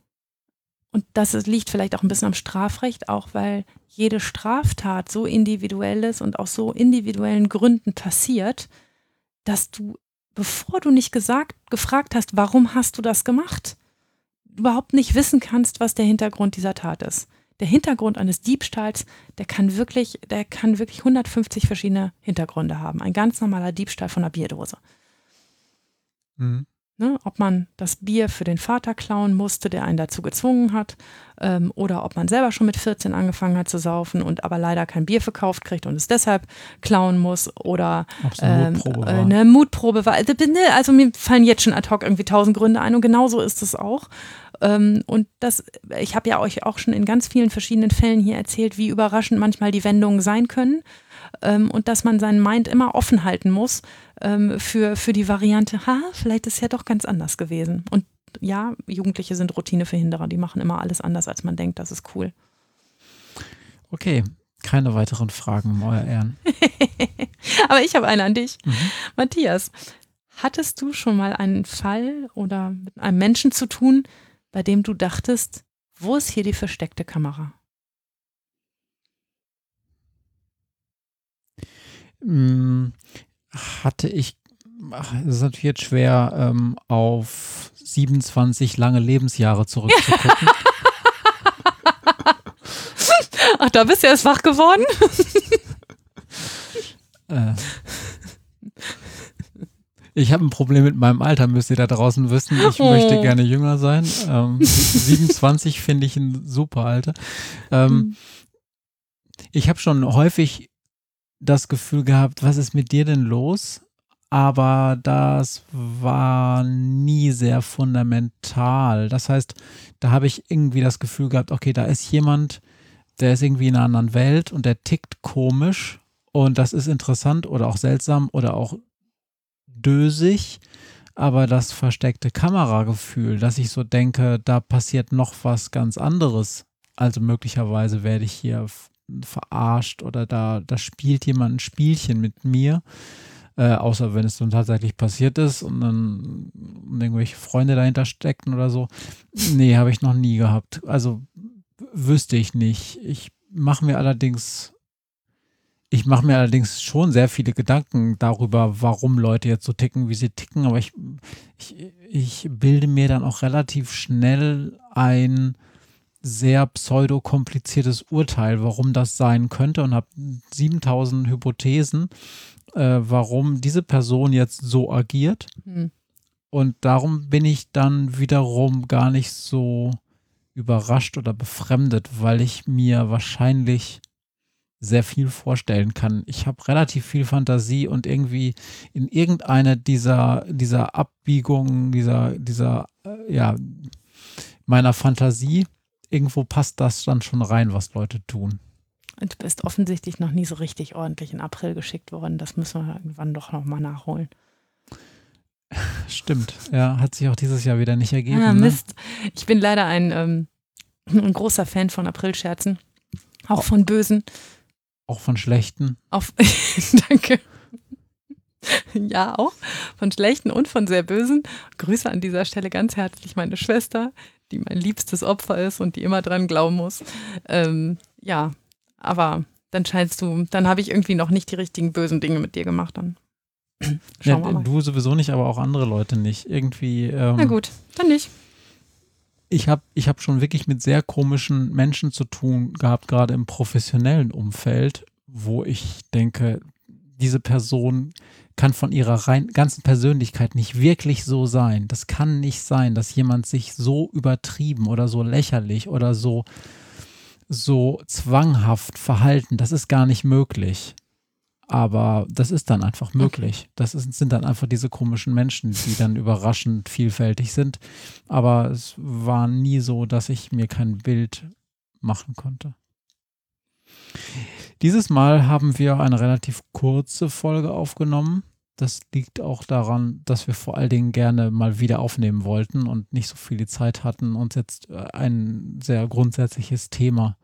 und das liegt vielleicht auch ein bisschen am Strafrecht, auch weil jede Straftat so individuell ist und aus so individuellen Gründen passiert, dass du, bevor du nicht gesagt, gefragt hast, warum hast du das gemacht, überhaupt nicht wissen kannst, was der Hintergrund dieser Tat ist. Der Hintergrund eines Diebstahls, der kann wirklich, der kann wirklich 150 verschiedene Hintergründe haben. Ein ganz normaler Diebstahl von einer Bierdose. Mhm. Ne, ob man das Bier für den Vater klauen musste, der einen dazu gezwungen hat, ähm, oder ob man selber schon mit 14 angefangen hat zu saufen und aber leider kein Bier verkauft kriegt und es deshalb klauen muss, oder eine ähm, Mutprobe äh, war. eine Mutprobe war. Also, ne, Also mir fallen jetzt schon ad hoc irgendwie tausend Gründe ein und genauso ist es auch. Ähm, und das, ich habe ja euch auch schon in ganz vielen verschiedenen Fällen hier erzählt, wie überraschend manchmal die Wendungen sein können. Ähm, und dass man seinen Mind immer offen halten muss ähm, für, für die Variante, ha, vielleicht ist es ja doch ganz anders gewesen. Und ja, Jugendliche sind Routineverhinderer, die machen immer alles anders, als man denkt, das ist cool. Okay, keine weiteren Fragen, euer Ehren. [LAUGHS] Aber ich habe eine an dich. Mhm. Matthias, hattest du schon mal einen Fall oder mit einem Menschen zu tun, bei dem du dachtest, wo ist hier die versteckte Kamera? Hatte ich, ach, es ist natürlich jetzt schwer, ähm, auf 27 lange Lebensjahre zurückzugucken. [LAUGHS] Ach, da bist du erst wach geworden? [LAUGHS] äh, Ich habe ein Problem mit meinem Alter, müsst ihr da draußen wissen. Ich Oh. möchte gerne jünger sein. Ähm, [LAUGHS] 27 finde ich ein super Alter. Ähm, ich habe schon häufig das Gefühl gehabt, was ist mit dir denn los? Aber das war nie sehr fundamental. Das heißt, da habe ich irgendwie das Gefühl gehabt, okay, da ist jemand, der ist irgendwie in einer anderen Welt und der tickt komisch und das ist interessant oder auch seltsam oder auch dösig. Aber das versteckte Kameragefühl, dass ich so denke, da passiert noch was ganz anderes. Also möglicherweise werde ich hier verarscht oder da, da spielt jemand ein Spielchen mit mir. Äh, außer wenn es dann tatsächlich passiert ist und dann irgendwelche Freunde dahinter steckten oder so. Nee, habe ich noch nie gehabt. Also wüsste ich nicht. Ich mache mir allerdings, ich mache mir allerdings schon sehr viele Gedanken darüber, warum Leute jetzt so ticken, wie sie ticken, aber ich, ich, ich bilde mir dann auch relativ schnell ein sehr pseudo-kompliziertes Urteil, warum das sein könnte und habe 7000 Hypothesen, äh, warum diese Person jetzt so agiert. Hm. Und darum bin ich dann wiederum gar nicht so überrascht oder befremdet, weil ich mir wahrscheinlich sehr viel vorstellen kann. Ich habe relativ viel Fantasie und irgendwie in irgendeine dieser, dieser Abbiegungen, dieser, dieser, äh, ja, meiner Fantasie, irgendwo passt das dann schon rein, was Leute tun. Und du bist offensichtlich noch nie so richtig ordentlich in April geschickt worden. Das müssen wir irgendwann doch nochmal nachholen. [LAUGHS] Stimmt. Ja, hat sich auch dieses Jahr wieder nicht ergeben. Ah, ne? Mist. Ich bin leider ein, ähm, ein großer Fan von Aprilscherzen. Auch von bösen. Auch von schlechten. Auf [LAUGHS] Danke. [LAUGHS] Ja, auch von schlechten und von sehr bösen. Grüße an dieser Stelle ganz herzlich meine Schwester, die mein liebstes Opfer ist und die immer dran glauben muss. Ähm, ja, aber dann scheinst du, dann habe ich irgendwie noch nicht die richtigen bösen Dinge mit dir gemacht. Dann [CLEARS THROAT] Ja, du sowieso nicht, aber auch andere Leute nicht. Irgendwie. Ähm, Na gut, dann nicht. ich habe ich hab schon wirklich mit sehr komischen Menschen zu tun gehabt, gerade im professionellen Umfeld, wo ich denke, diese Person kann von ihrer rein, ganzen Persönlichkeit nicht wirklich so sein. Das kann nicht sein, dass jemand sich so übertrieben oder so lächerlich oder so, so zwanghaft verhalten. Das ist gar nicht möglich. Aber das ist dann einfach möglich. Das ist, sind dann einfach diese komischen Menschen, die dann überraschend vielfältig sind. Aber es war nie so, dass ich mir kein Bild machen konnte. Dieses Mal haben wir eine relativ kurze Folge aufgenommen. Das liegt auch daran, dass wir vor allen Dingen gerne mal wieder aufnehmen wollten und nicht so viel Zeit hatten, uns jetzt äh, ein sehr grundsätzliches Thema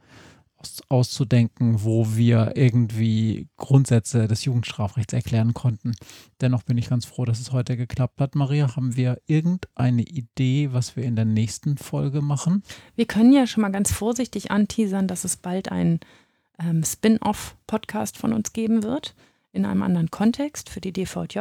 aus, auszudenken, wo wir irgendwie Grundsätze des Jugendstrafrechts erklären konnten. Dennoch bin ich ganz froh, dass es heute geklappt hat. Maria, haben wir irgendeine Idee, was wir in der nächsten Folge machen? Wir können ja schon mal ganz vorsichtig anteasern, dass es bald einen ähm, Spin-off-Podcast von uns geben wird, in einem anderen Kontext für die DVJ.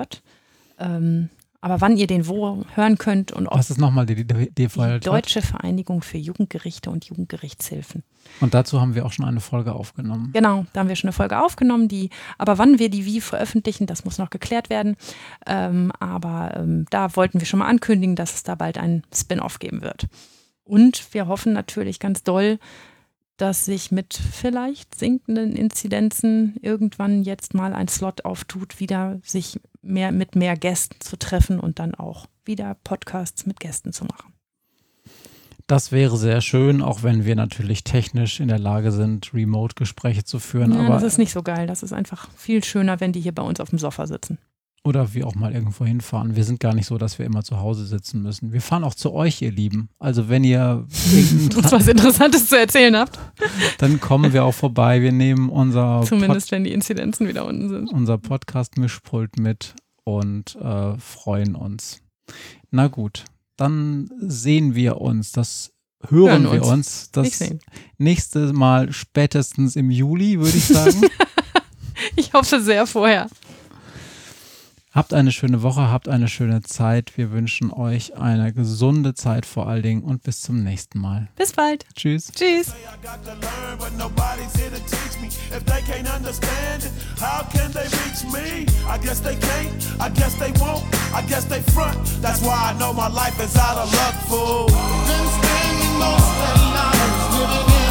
Ähm, aber wann ihr den wo hören könnt und ob Was ist nochmal die die DVJ? Deutsche Vereinigung für Jugendgerichte und Jugendgerichtshilfen. Und dazu haben wir auch schon eine Folge aufgenommen. Genau, da haben wir schon eine Folge aufgenommen, die, aber wann wir die wie veröffentlichen, das muss noch geklärt werden. Ähm, aber ähm, da wollten wir schon mal ankündigen, dass es da bald einen Spin-off geben wird. Und wir hoffen natürlich ganz doll, dass sich mit vielleicht sinkenden Inzidenzen irgendwann jetzt mal ein Slot auftut, wieder sich mehr mit mehr Gästen zu treffen und dann auch wieder Podcasts mit Gästen zu machen. Das wäre sehr schön, auch wenn wir natürlich technisch in der Lage sind, Remote-Gespräche zu führen. Ja, aber das ist nicht so geil. Das ist einfach viel schöner, wenn die hier bei uns auf dem Sofa sitzen. Oder wir auch mal irgendwo hinfahren. Wir sind gar nicht so, dass wir immer zu Hause sitzen müssen. Wir fahren auch zu euch, ihr Lieben. Also wenn ihr [LAUGHS] Uns was Interessantes zu erzählen habt. [LAUGHS] dann kommen wir auch vorbei. Wir nehmen unser, Zumindest, wenn die Inzidenzen wieder unten sind. Pod unser Podcast-Mischpult mit und äh, freuen uns. Na gut, dann sehen wir uns. Das hören, Hören wir uns. uns. Das nächste Mal spätestens im Juli, würde ich sagen. [LAUGHS] Ich hoffe sehr vorher. Habt eine schöne Woche, habt eine schöne Zeit. Wir wünschen euch eine gesunde Zeit vor allen Dingen und bis zum nächsten Mal. Bis bald. Tschüss. Tschüss. I